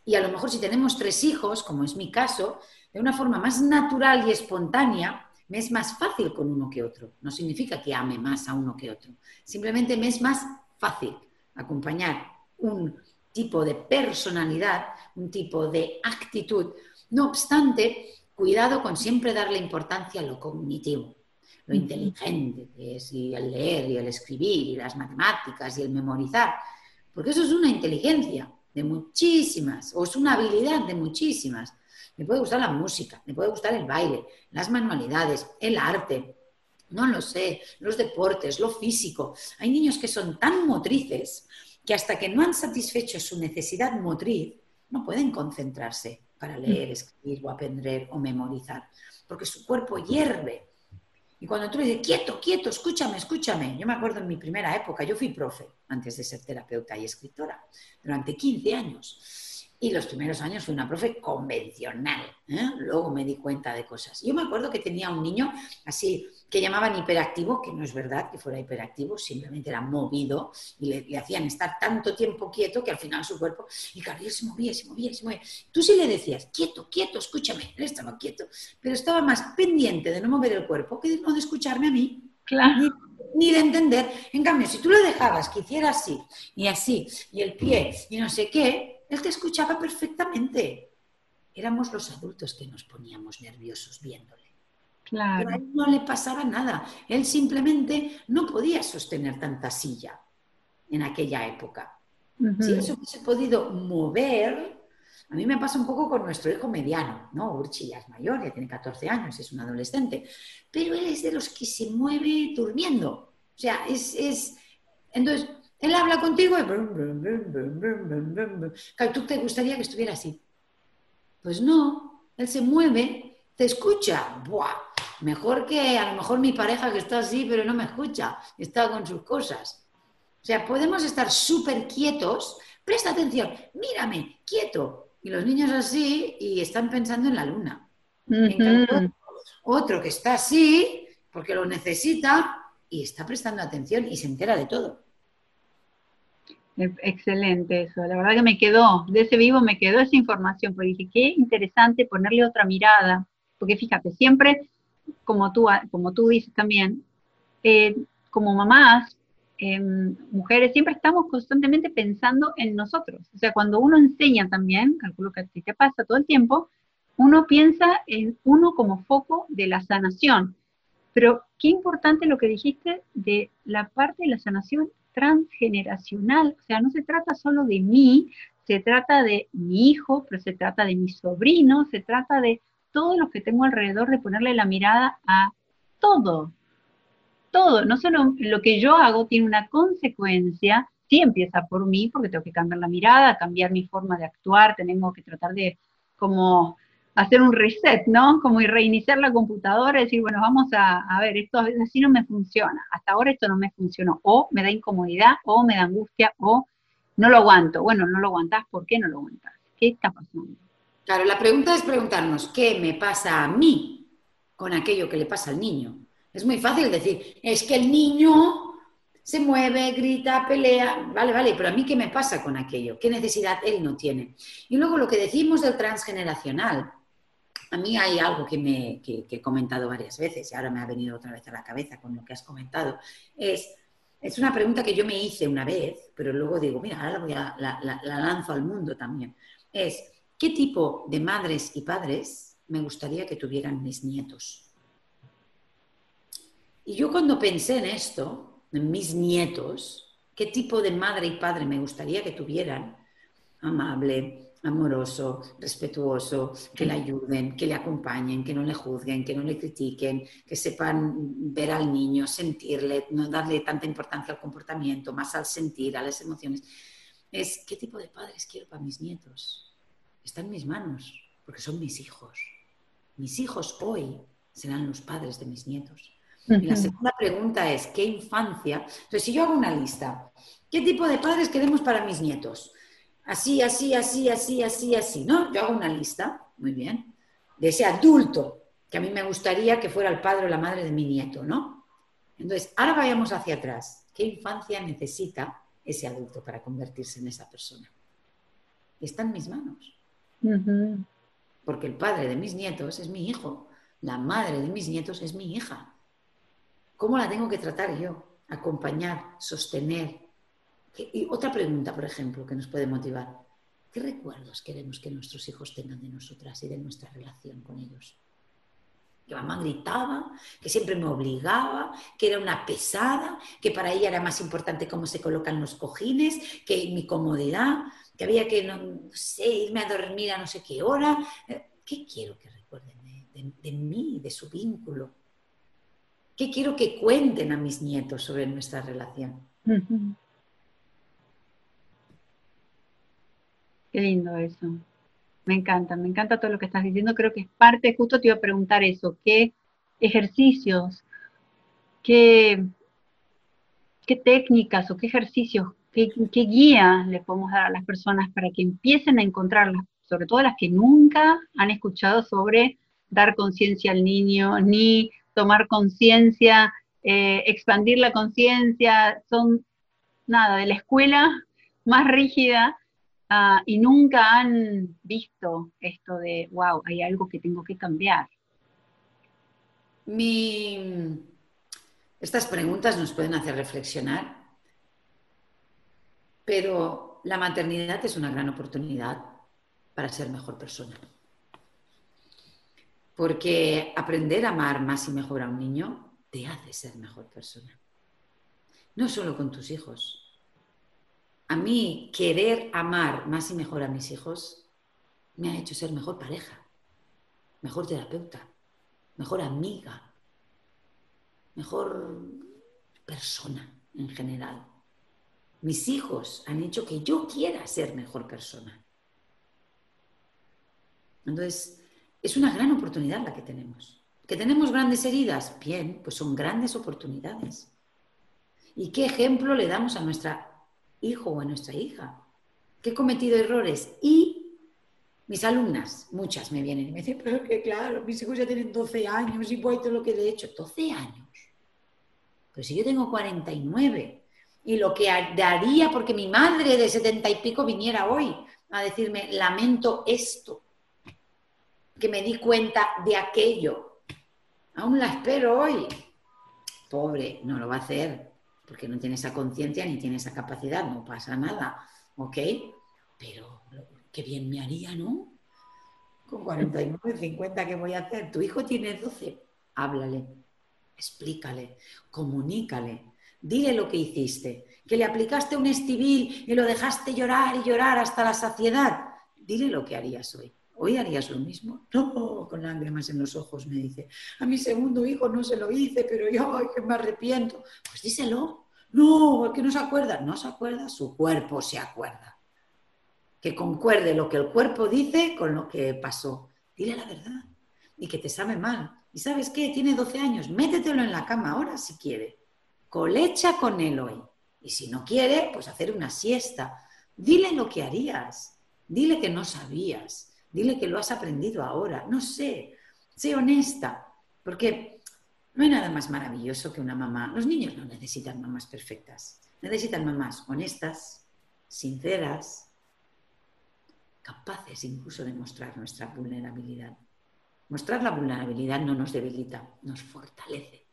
Y a lo mejor si tenemos tres hijos, como es mi caso, de una forma más natural y espontánea, me es más fácil con uno que otro. No significa que ame más a uno que otro. Simplemente me es más fácil acompañar un tipo de personalidad, un tipo de actitud. No obstante, cuidado con siempre darle importancia a lo cognitivo, lo inteligente que es y el leer y el escribir y las matemáticas y el memorizar, porque eso es una inteligencia de muchísimas, o es una habilidad de muchísimas. Me puede gustar la música, me puede gustar el baile, las manualidades, el arte, no lo sé, los deportes, lo físico. Hay niños que son tan motrices que hasta que no han satisfecho su necesidad motriz, no pueden concentrarse para mm. leer, escribir o aprender o memorizar, porque su cuerpo hierve. Y cuando tú le dices, quieto, quieto, escúchame, escúchame. Yo me acuerdo en mi primera época, yo fui profe antes de ser terapeuta y escritora, durante 15 años. Y los primeros años fui una profe convencional. ¿eh? Luego me di cuenta de cosas. Yo me acuerdo que tenía un niño así que llamaban hiperactivo, que no es verdad que fuera hiperactivo, simplemente era movido y le, hacían estar tanto tiempo quieto que al final su cuerpo, y claro, se movía, se movía, se movía. Tú sí le decías, quieto, quieto, escúchame, él estaba quieto, pero estaba más pendiente de no mover el cuerpo que de no de escucharme a mí. Claro. Ni, ni de entender. En cambio, si tú le dejabas que hiciera así, y así, y el pie, y no sé qué, él te escuchaba perfectamente. Éramos los adultos que nos poníamos nerviosos viéndole. Claro. Pero a él no le pasaba nada. Él simplemente no podía sostener tanta silla en aquella época. Si eso hubiese podido mover, a mí me pasa un poco con nuestro hijo mediano, ¿no? Urchi ya es mayor, ya tiene 14 años, es un adolescente, pero él es de los que se mueve durmiendo. O sea, es, es... Entonces, él habla contigo y... ¿Tú te gustaría que estuviera así? Pues no, él se mueve, te escucha. ¡Buah! Mejor que a lo mejor mi pareja que está así, pero no me escucha, está con sus cosas. O sea, podemos estar súper quietos. Presta atención, mírame, quieto. Y los niños así y están pensando en la luna. otro que está así porque lo necesita y está prestando atención y se entera de todo. Excelente eso, la verdad que me quedó, de ese vivo me quedó esa información, porque dije, qué interesante ponerle otra mirada, porque fíjate, siempre, como tú, como tú dices también, eh, como mamás, em, mujeres, siempre estamos constantemente pensando en nosotros. O sea, cuando uno enseña también, calculo que a ti te pasa todo el tiempo, uno piensa en uno como foco de la sanación. Pero qué importante lo que dijiste de la parte de la sanación transgeneracional, o sea, no se trata solo de mí, se trata de mi hijo, pero se trata de mi sobrino, se trata de todos los que tengo alrededor, de ponerle la mirada a todo, todo, no solo lo que yo hago tiene una consecuencia, sí empieza por mí, porque tengo que cambiar la mirada, cambiar mi forma de actuar, tenemos que tratar de como hacer un reset, ¿no? Como reiniciar la computadora y decir, bueno, vamos a, a ver, esto así no me funciona, hasta ahora esto no me funcionó, o me da incomodidad, o me da angustia, o no lo aguanto. Bueno, no lo aguantás, ¿por qué no lo aguantás? ¿Qué está pasando? Claro, la pregunta es preguntarnos, ¿qué me pasa a mí con aquello que le pasa al niño? Es muy fácil decir, es que el niño se mueve, grita, pelea, vale, vale, pero a mí qué me pasa con aquello, qué necesidad él no tiene. Y luego lo que decimos del transgeneracional, a mí hay algo que, me, he comentado varias veces y ahora me ha venido otra vez a la cabeza con lo que has comentado. Es, es una pregunta que yo me hice una vez, pero luego digo, mira, ahora la, a, la, lanzo al mundo también. Es, ¿qué tipo de madres y padres me gustaría que tuvieran mis nietos? Y yo cuando pensé en esto, en mis nietos, ¿qué tipo de madre y padre me gustaría que tuvieran? Amable, amoroso, respetuoso, que le ayuden, que le acompañen, que no le juzguen, que no le critiquen, que sepan ver al niño, sentirle, no darle tanta importancia al comportamiento, más al sentir, a las emociones. Es qué tipo de padres quiero para mis nietos. Está en mis manos, porque son mis hijos. Mis hijos hoy serán los padres de mis nietos. Y la segunda pregunta es, ¿qué infancia? Entonces, si yo hago una lista, ¿qué tipo de padres queremos para mis nietos? Así, así, así, así, así, así, ¿no? Yo hago una lista, muy bien, de ese adulto que a mí me gustaría que fuera el padre o la madre de mi nieto, ¿no? Entonces, ahora vayamos hacia atrás. ¿Qué infancia necesita ese adulto para convertirse en esa persona? Está en mis manos. Porque el padre de mis nietos es mi hijo, la madre de mis nietos es mi hija. ¿Cómo la tengo que tratar yo? Acompañar, sostener, y otra pregunta, por ejemplo, que nos puede motivar. ¿Qué recuerdos queremos que nuestros hijos tengan de nosotras y de nuestra relación con ellos? Que mamá gritaba, que siempre me obligaba, que era una pesada, que para ella era más importante cómo se colocan los cojines, que mi comodidad, que había que, no, sé, irme a dormir a no sé qué hora. ¿Qué quiero que recuerden de, mí, de su vínculo? ¿Qué quiero que cuenten a mis nietos sobre nuestra relación? Qué lindo eso. Me encanta, me encanta todo lo que estás diciendo. Creo que es parte, justo te iba a preguntar eso, qué ejercicios, qué, técnicas o qué ejercicios, qué, qué guía le podemos dar a las personas para que empiecen a encontrarlas, sobre todo las que nunca han escuchado sobre dar conciencia al niño, ni tomar conciencia, eh, expandir la conciencia, son nada, de la escuela más rígida Ah, y nunca han visto esto de, wow, hay algo que tengo que cambiar. Estas preguntas nos pueden hacer reflexionar, pero la maternidad es una gran oportunidad para ser mejor persona. Porque aprender a amar más y mejor a un niño te hace ser mejor persona. No solo con tus hijos, a mí querer amar más y mejor a mis hijos me ha hecho ser mejor pareja, mejor terapeuta, mejor amiga, mejor persona en general. Mis hijos han hecho que yo quiera ser mejor persona. Entonces, es una gran oportunidad la que tenemos. ¿Que tenemos grandes heridas? Bien, pues son grandes oportunidades. ¿Y qué ejemplo le damos a nuestra hijo o a nuestra hija, que he cometido errores y mis alumnas, muchas me vienen y me dicen, pero que claro, mis hijos ya tienen 12 años y voy todo lo que he hecho, 12 años. Pero si yo tengo 49 y lo que daría porque mi madre de 70 y pico viniera hoy a decirme, lamento esto, que me di cuenta de aquello, aún la espero hoy. Pobre, no lo va a hacer, porque no tiene esa conciencia ni tiene esa capacidad, no pasa nada, ¿ok? Pero qué bien me haría, ¿no? Con 49, 50, ¿qué voy a hacer? Tu hijo tiene 12, háblale, explícale, comunícale, dile lo que hiciste, que le aplicaste un estivil y lo dejaste llorar y llorar hasta la saciedad, dile lo que harías hoy. ¿Hoy harías lo mismo? No, con lágrimas en los ojos me dice. A mi segundo hijo no se lo hice, pero yo ay, que me arrepiento. Pues díselo. No, porque no se acuerda. No se acuerda, su cuerpo se acuerda. Que concuerde lo que el cuerpo dice con lo que pasó. Dile la verdad. Y que te sabe mal. ¿Y sabes qué? Tiene 12 años. Métetelo en la cama ahora si quiere. Colecha con él hoy. Y si no quiere, pues hacer una siesta. Dile lo que harías. Dile que no sabías Dile que lo has aprendido ahora. No sé. Sé honesta. Porque no hay nada más maravilloso que una mamá. Los niños no necesitan mamás perfectas. Necesitan mamás honestas, sinceras, capaces incluso de mostrar nuestra vulnerabilidad. Mostrar la vulnerabilidad no nos debilita, nos fortalece.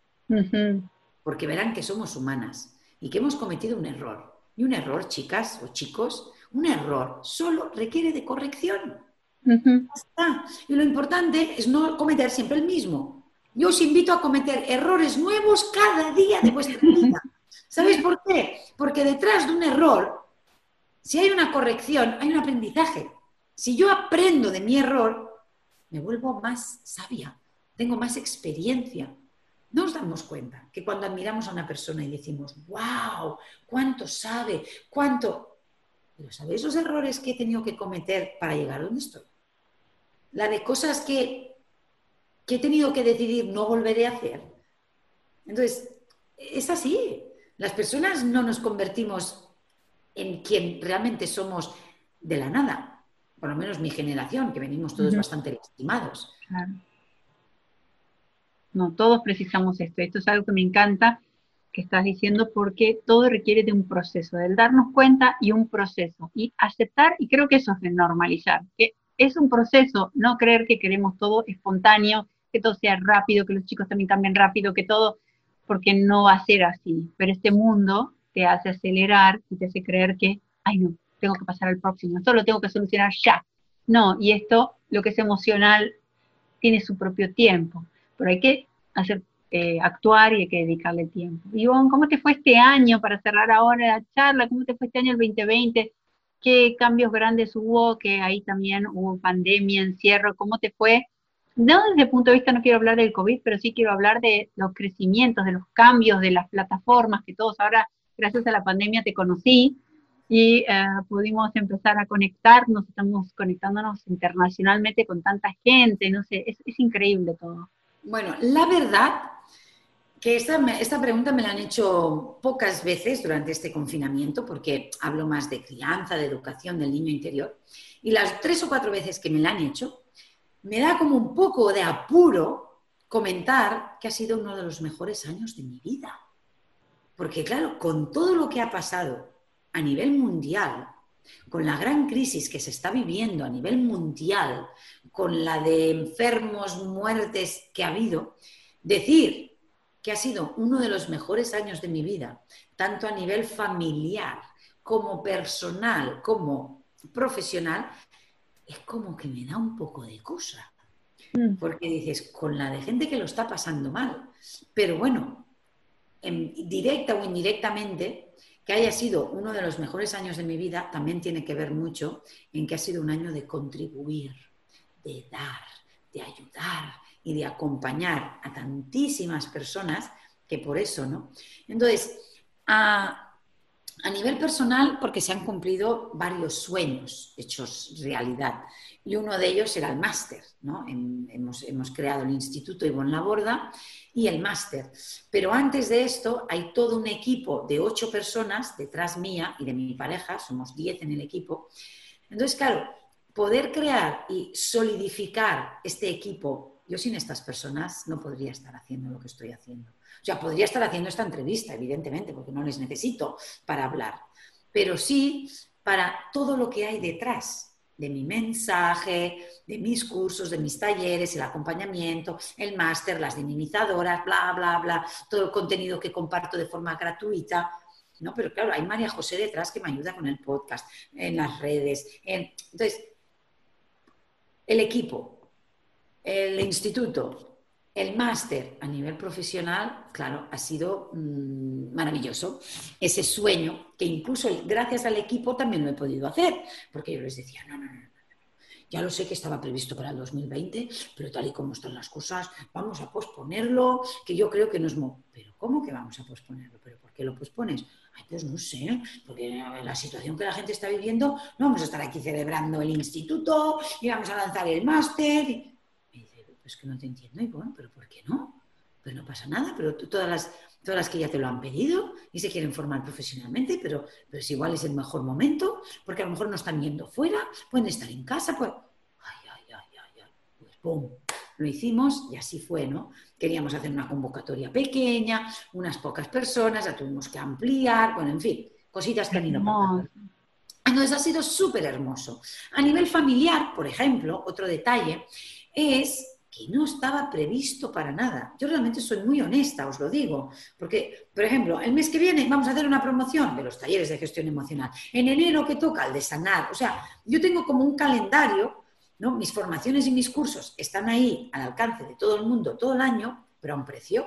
Porque verán que somos humanas y que hemos cometido un error. Y un error, chicas o chicos, un error solo requiere de corrección. Y lo importante es no cometer siempre el mismo. Yo os invito a cometer errores nuevos cada día de vuestra vida. ¿Sabéis por qué? Porque detrás de un error, si hay una corrección, hay un aprendizaje. Si yo aprendo de mi error, me vuelvo más sabia, tengo más experiencia. Nos damos cuenta que cuando admiramos a una persona y decimos, wow, cuánto sabe, cuánto... Pero ¿sabéis los errores que he tenido que cometer para llegar a donde estoy? La de cosas que, que he tenido que decidir no volveré a hacer. Entonces, es así. Las personas no nos convertimos en quien realmente somos de la nada. Por lo menos mi generación, que venimos todos bastante lastimados. No, todos precisamos esto. Esto es algo que me encanta que estás diciendo porque todo requiere de un proceso, del darnos cuenta y un proceso. Y aceptar, y creo que eso es de normalizar, que es un proceso, no creer que queremos todo espontáneo, que todo sea rápido, que los chicos también cambien rápido, que todo porque no va a ser así. Pero este mundo te hace acelerar y te hace creer que, ay no, tengo que pasar al próximo, esto lo tengo que solucionar ya. No, y esto, lo que es emocional, tiene su propio tiempo, pero hay que hacer, eh, actuar y hay que dedicarle tiempo. Ivonne, ¿cómo te fue este año para cerrar ahora la charla? ¿Cómo te fue este año el 2020? ¿Qué cambios grandes hubo? Que ahí también hubo pandemia, encierro. ¿Cómo te fue no desde el punto de vista, no quiero hablar del COVID, pero sí quiero hablar de los crecimientos, de los cambios, de las plataformas que todos ahora, gracias a la pandemia, te conocí y eh, pudimos empezar a conectarnos, estamos conectándonos internacionalmente con tanta gente, no sé, es, increíble todo. Bueno, la verdad que esta, esta, pregunta me la han hecho pocas veces durante este confinamiento, porque hablo más de crianza, de educación del niño interior, y las tres o cuatro veces que me la han hecho, me da como un poco de apuro comentar que ha sido uno de los mejores años de mi vida. Porque claro, con todo lo que ha pasado a nivel mundial, con la gran crisis que se está viviendo a nivel mundial, con la de enfermos, muertes que ha habido, decir que ha sido uno de los mejores años de mi vida, tanto a nivel familiar como personal, como profesional, es como que me da un poco de cosa. Mm. Porque dices, con la de gente que lo está pasando mal. Pero bueno, en, directa o indirectamente, que haya sido uno de los mejores años de mi vida, también tiene que ver mucho en que ha sido un año de contribuir, de dar, de ayudar y de acompañar a tantísimas personas que por eso, ¿no? Entonces, a, a nivel personal, porque se han cumplido varios sueños hechos realidad. Y uno de ellos era el máster. ¿no? hemos, hemos, creado el Instituto Ivonne Laborda y el máster. Pero antes de esto hay todo un equipo de ocho personas detrás mía y de mi pareja, somos diez en el equipo. Entonces, claro, poder crear y solidificar este equipo, yo sin estas personas no podría estar haciendo lo que estoy haciendo. O sea, podría estar haciendo esta entrevista, evidentemente, porque no les necesito para hablar, pero sí para todo lo que hay detrás de mi mensaje, de mis cursos, de mis talleres, el acompañamiento, el máster, las dinamizadoras, bla, bla, bla, todo el contenido que comparto de forma gratuita. ¿no? Pero claro, hay María José detrás que me ayuda con el podcast, en las redes. Entonces, el equipo, el instituto, el máster a nivel profesional, claro, ha sido mm, maravilloso. Ese sueño que incluso gracias al equipo también lo he podido hacer, porque yo les decía, no, no, no, ya lo sé que estaba previsto para el 2020, pero tal y como están las cosas, vamos a posponerlo, que yo creo que no es... Pero ¿cómo que vamos a posponerlo? ¿Pero por qué lo pospones? Ay, pues no sé, porque la situación que la gente está viviendo, no vamos a estar aquí celebrando el instituto y vamos a lanzar el máster es que no te entiendo, y bueno, pero ¿por qué no? Pero no pasa nada, pero todas las, todas las que ya te lo han pedido y se quieren formar profesionalmente, pero, pero es igual es el mejor momento, porque a lo mejor no están yendo fuera, pueden estar en casa, pues, ay, ay, ay, ay, ay. pues ¡pum! Lo hicimos y así fue, ¿no? Queríamos hacer una convocatoria pequeña, unas pocas personas, la tuvimos que ampliar, bueno, en fin, cositas que han ido Entonces ha sido súper hermoso. A nivel familiar, por ejemplo, otro detalle es que no estaba previsto para nada. Yo realmente soy muy honesta, os lo digo, porque, por ejemplo, el mes que viene vamos a hacer una promoción de los talleres de gestión emocional. En enero que toca el de sanar. O sea, yo tengo como un calendario, ¿no? Mis formaciones y mis cursos están ahí al alcance de todo el mundo todo el año, pero a un precio.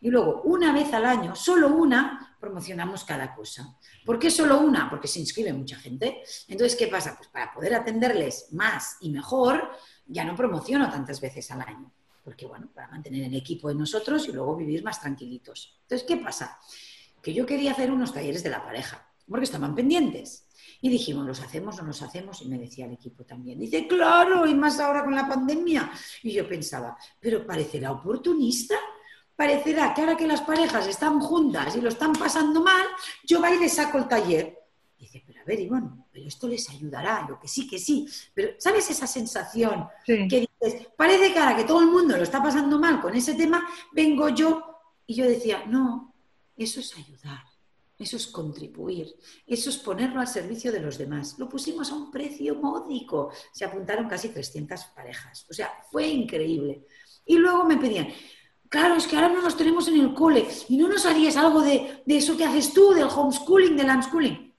Y luego, una vez al año, solo una, promocionamos cada cosa. ¿Por qué solo una? Porque se inscribe mucha gente. Entonces, ¿qué pasa? Pues para poder atenderles más y mejor, ya no promociono tantas veces al año. Porque, bueno, para mantener el equipo de nosotros y luego vivir más tranquilitos. Entonces, ¿qué pasa? Que yo quería hacer unos talleres de la pareja, porque estaban pendientes. Y dijimos, ¿los hacemos o no los hacemos? Y me decía el equipo también. Dice, claro, y más ahora con la pandemia. Y yo pensaba, pero parecerá oportunista parecerá que ahora que las parejas están juntas y lo están pasando mal, yo va y les saco el taller. A ver, Ivonne, pero esto les ayudará, yo que sí, que sí. Pero, ¿sabes esa sensación que dices, parece que ahora que todo el mundo lo está pasando mal con ese tema, vengo yo y yo decía, no, eso es ayudar. Eso es contribuir, eso es ponerlo al servicio de los demás. Lo pusimos a un precio módico. Se apuntaron casi 300 parejas. O sea, fue increíble. Y luego me pedían, claro, es que ahora no nos tenemos en el cole y no nos harías algo de, eso que haces tú, del homeschooling, del unschooling.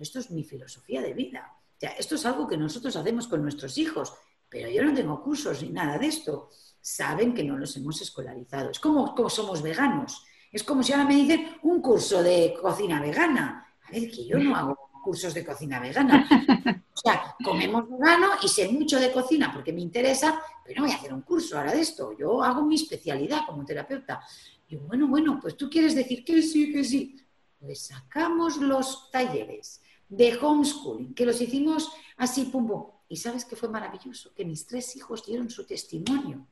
Esto es mi filosofía de vida. O esto es algo que nosotros hacemos con nuestros hijos, pero yo no tengo cursos ni nada de esto. Saben que no los hemos escolarizado. Es como, como somos veganos. Es como si ahora me dicen un curso de cocina vegana. A ver, que yo no hago cursos de cocina vegana. O sea, comemos vegano y sé mucho de cocina porque me interesa, pero no voy a hacer un curso ahora de esto. Yo hago mi especialidad como terapeuta. Y bueno, bueno, pues tú quieres decir que sí, que sí. Pues sacamos los talleres de homeschooling, que los hicimos así, pum. Y sabes que fue maravilloso, que mis tres hijos dieron su testimonio.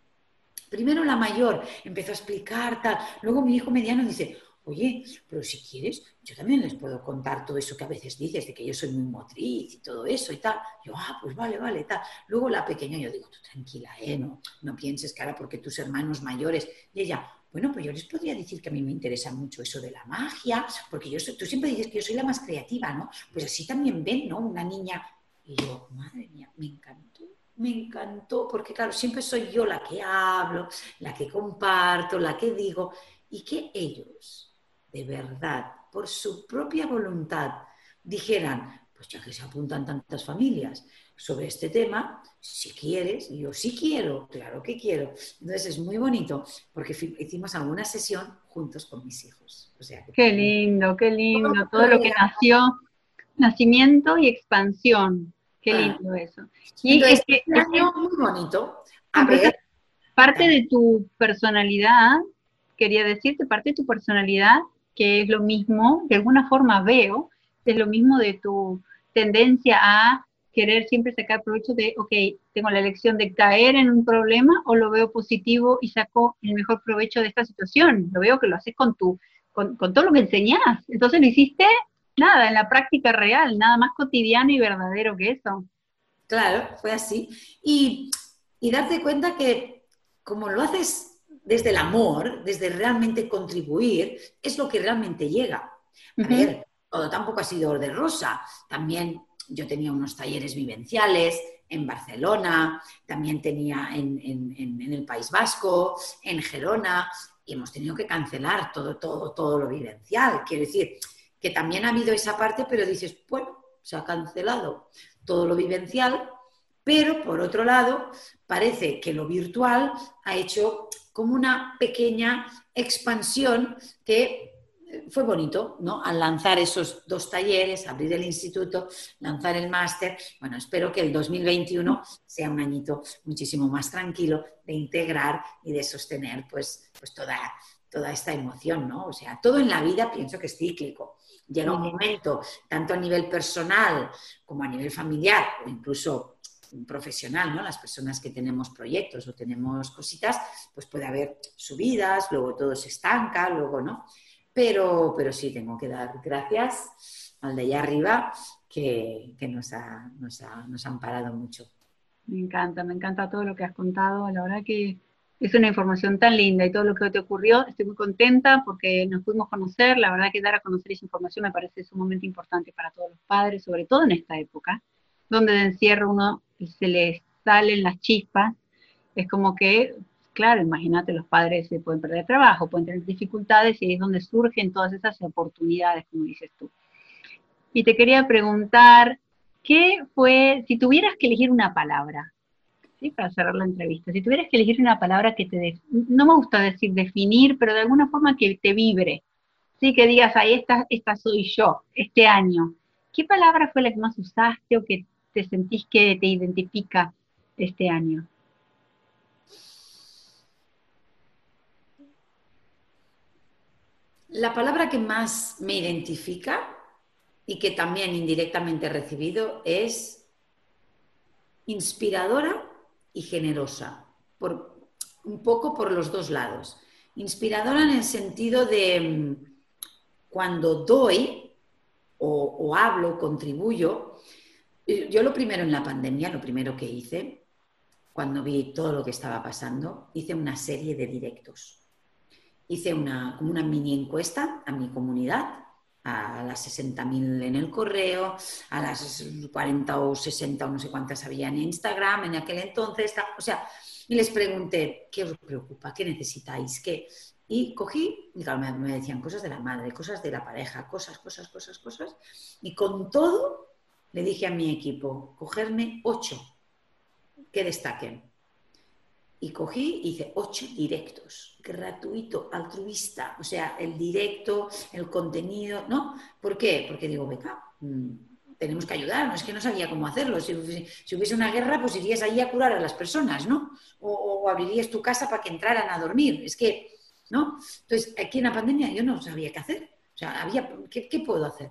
Primero la mayor empezó a explicar tal, luego mi hijo mediano dice, oye, pero si quieres, yo también les puedo contar todo eso que a veces dices, de que yo soy muy motriz y todo eso y tal. Yo, ah, pues vale, vale, tal. Luego la pequeña, yo digo, tú tranquila, ¿eh? No, no pienses que ahora porque tus hermanos mayores. Y ella, bueno, pues yo les podría decir que a mí me interesa mucho eso de la magia, porque yo tú siempre dices que yo soy la más creativa, ¿no? Pues así también ven, ¿no? Una niña. Y yo, madre mía, me encantó me encantó, porque claro, siempre soy yo la que hablo, la que comparto, la que digo, y que ellos de verdad, por su propia voluntad, dijeran, pues ya que se apuntan tantas familias sobre este tema, si quieres, yo sí quiero, claro que quiero. Entonces es muy bonito porque hicimos alguna sesión juntos con mis hijos. O sea, qué lindo, qué lindo, todo lo que nació, nacimiento y expansión. Qué ah. lindo eso. Y es, que, es muy bonito. A ver, parte de tu personalidad, quería decirte, parte de tu personalidad que es lo mismo, de alguna forma veo, es lo mismo de tu tendencia a querer siempre sacar provecho de, ok, tengo la elección de caer en un problema o lo veo positivo y saco el mejor provecho de esta situación. Lo veo que lo haces con, tu, con, todo lo que enseñas. Entonces lo hiciste, nada, en la práctica real, nada más cotidiano y verdadero que eso. Claro, fue así. Y, y darte cuenta que como lo haces desde el amor, desde realmente contribuir, es lo que realmente llega. A ver, todo tampoco ha sido de rosa. También yo tenía unos talleres vivenciales en Barcelona, también tenía en, el País Vasco, en Gerona, y hemos tenido que cancelar todo, todo, todo lo vivencial. Quiero decir que también ha habido esa parte, pero dices, bueno, se ha cancelado todo lo vivencial, pero por otro lado, parece que lo virtual ha hecho como una pequeña expansión que fue bonito, ¿no? Al lanzar esos dos talleres, abrir el instituto, lanzar el máster. Bueno, espero que el 2021 sea un añito muchísimo más tranquilo de integrar y de sostener pues, pues toda, toda esta emoción, ¿no? O sea, todo en la vida pienso que es cíclico. Llega un momento, tanto a nivel personal como a nivel familiar o incluso profesional, ¿no? Las personas que tenemos proyectos o tenemos cositas, pues puede haber subidas, luego todo se estanca, luego no. Pero, pero sí, tengo que dar gracias al de allá arriba que, nos, ha, nos, ha, nos han parado mucho. Me encanta, me encanta todo lo que has contado. La verdad que es una información tan linda y todo lo que te ocurrió. Estoy muy contenta porque nos pudimos conocer. La verdad que dar a conocer esa información me parece sumamente importante para todos los padres, sobre todo en esta época, donde de encierro uno se les salen las chispas, es como que, claro, imagínate, los padres se pueden perder trabajo, pueden tener dificultades y es donde surgen todas esas oportunidades, como dices tú. Y te quería preguntar, ¿qué fue, si tuvieras que elegir una palabra, ¿sí? Para cerrar la entrevista. Si tuvieras que elegir una palabra que te, no me gusta decir definir, pero de alguna forma que te vibre, ¿sí? Que digas, ahí esta, esta soy yo, este año. ¿Qué palabra fue la que más usaste o que te sentís que te identifica este año? La palabra que más me identifica y que también indirectamente he recibido es inspiradora y generosa, un poco por los dos lados. Inspiradora en el sentido de mm, cuando doy o, o hablo, contribuyo, eh, yo lo primero en la pandemia, lo primero que hice, cuando vi todo lo que estaba pasando, hice una serie de directos. Hice una, como una mini encuesta a mi comunidad a las 60.000 en el correo, a las 40 o 60 o no sé cuántas había en Instagram en aquel entonces, o sea, y les pregunté, ¿qué os preocupa? ¿Qué necesitáis? ¿Qué? Y cogí, me, decían cosas de la madre, cosas de la pareja, cosas, cosas, cosas, cosas, y con todo le dije a mi equipo, cogerme ocho que destaquen. Y cogí y hice ocho directos, gratuito, altruista, o sea, el directo, el contenido, ¿no? ¿Por qué? Porque digo, venga, mm, tenemos que ayudar, no es que no sabía cómo hacerlo. Si, hubiese una guerra, pues irías ahí a curar a las personas, ¿no? O, abrirías tu casa para que entraran a dormir. Es que, ¿no? Entonces, aquí en la pandemia yo no sabía qué hacer. O sea, había, ¿qué, qué puedo hacer?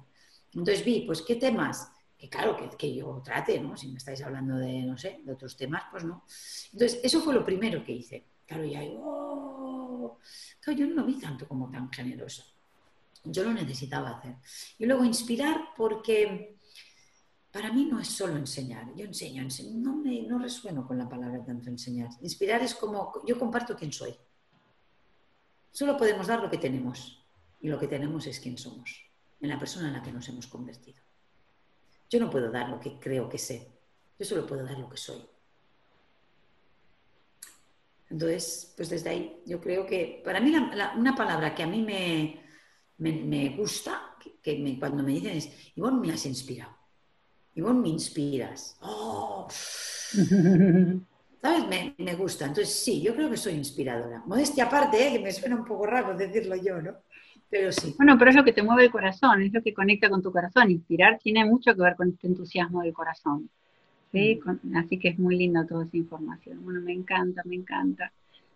Entonces vi, pues, ¿qué temas? Que claro, que, yo trate, ¿no? Si me estáis hablando de, no sé, de otros temas, pues no. Entonces, eso fue lo primero que hice. Claro, ya yo, oh". claro, yo no lo vi tanto como tan generoso. Yo lo necesitaba hacer. Y luego inspirar porque para mí no es solo enseñar. Yo enseño, no, me, no resueno con la palabra tanto enseñar. Inspirar es como, yo comparto quién soy. Solo podemos dar lo que tenemos. Y lo que tenemos es quién somos, en la persona en la que nos hemos convertido. Yo no puedo dar lo que creo que sé, yo solo puedo dar lo que soy. Entonces, pues desde ahí, yo creo que para mí una palabra que a mí me, me, gusta, que, cuando me dicen es, Ivonne, me has inspirado. Ivonne, me inspiras. Oh. ¿Sabes? Me, me, gusta. Entonces, sí, yo creo que soy inspiradora. Modestia aparte, ¿eh? que me suena un poco raro decirlo yo, ¿no? Pero sí. Bueno, pero es lo que te mueve el corazón, es lo que conecta con tu corazón. Inspirar tiene mucho que ver con este entusiasmo del corazón. ¿sí? Mm. así que es muy linda toda esa información. Bueno, me encanta, me encanta.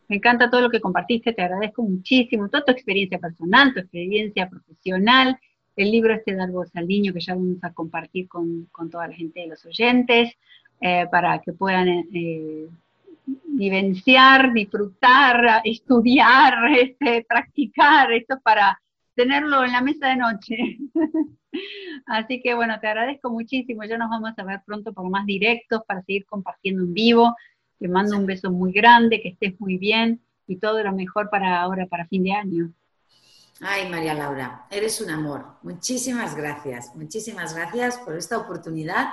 Me encanta todo lo que compartiste, te agradezco muchísimo, toda tu experiencia personal, tu experiencia profesional, el libro este de Algo Saldiño que ya vamos a compartir con, toda la gente de los oyentes, eh, para que puedan eh, vivenciar, disfrutar, estudiar, este, practicar, esto para tenerlo en la mesa de noche. Así que bueno, te agradezco muchísimo. Ya nos vamos a ver pronto por más directos para seguir compartiendo en vivo. Te mando un beso muy grande, que estés muy bien y todo lo mejor para ahora, para fin de año. Ay, María Laura, eres un amor. Muchísimas gracias, muchísimas gracias por esta oportunidad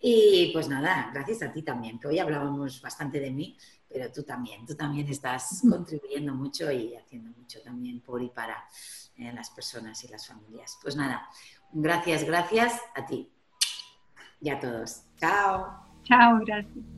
y pues nada, gracias a ti también, que hoy hablábamos bastante de mí, pero tú también, tú también estás contribuyendo mucho y haciendo mucho también por y para eh, las personas y las familias. Pues nada, gracias, gracias a ti y a todos. Chao. Chao, gracias.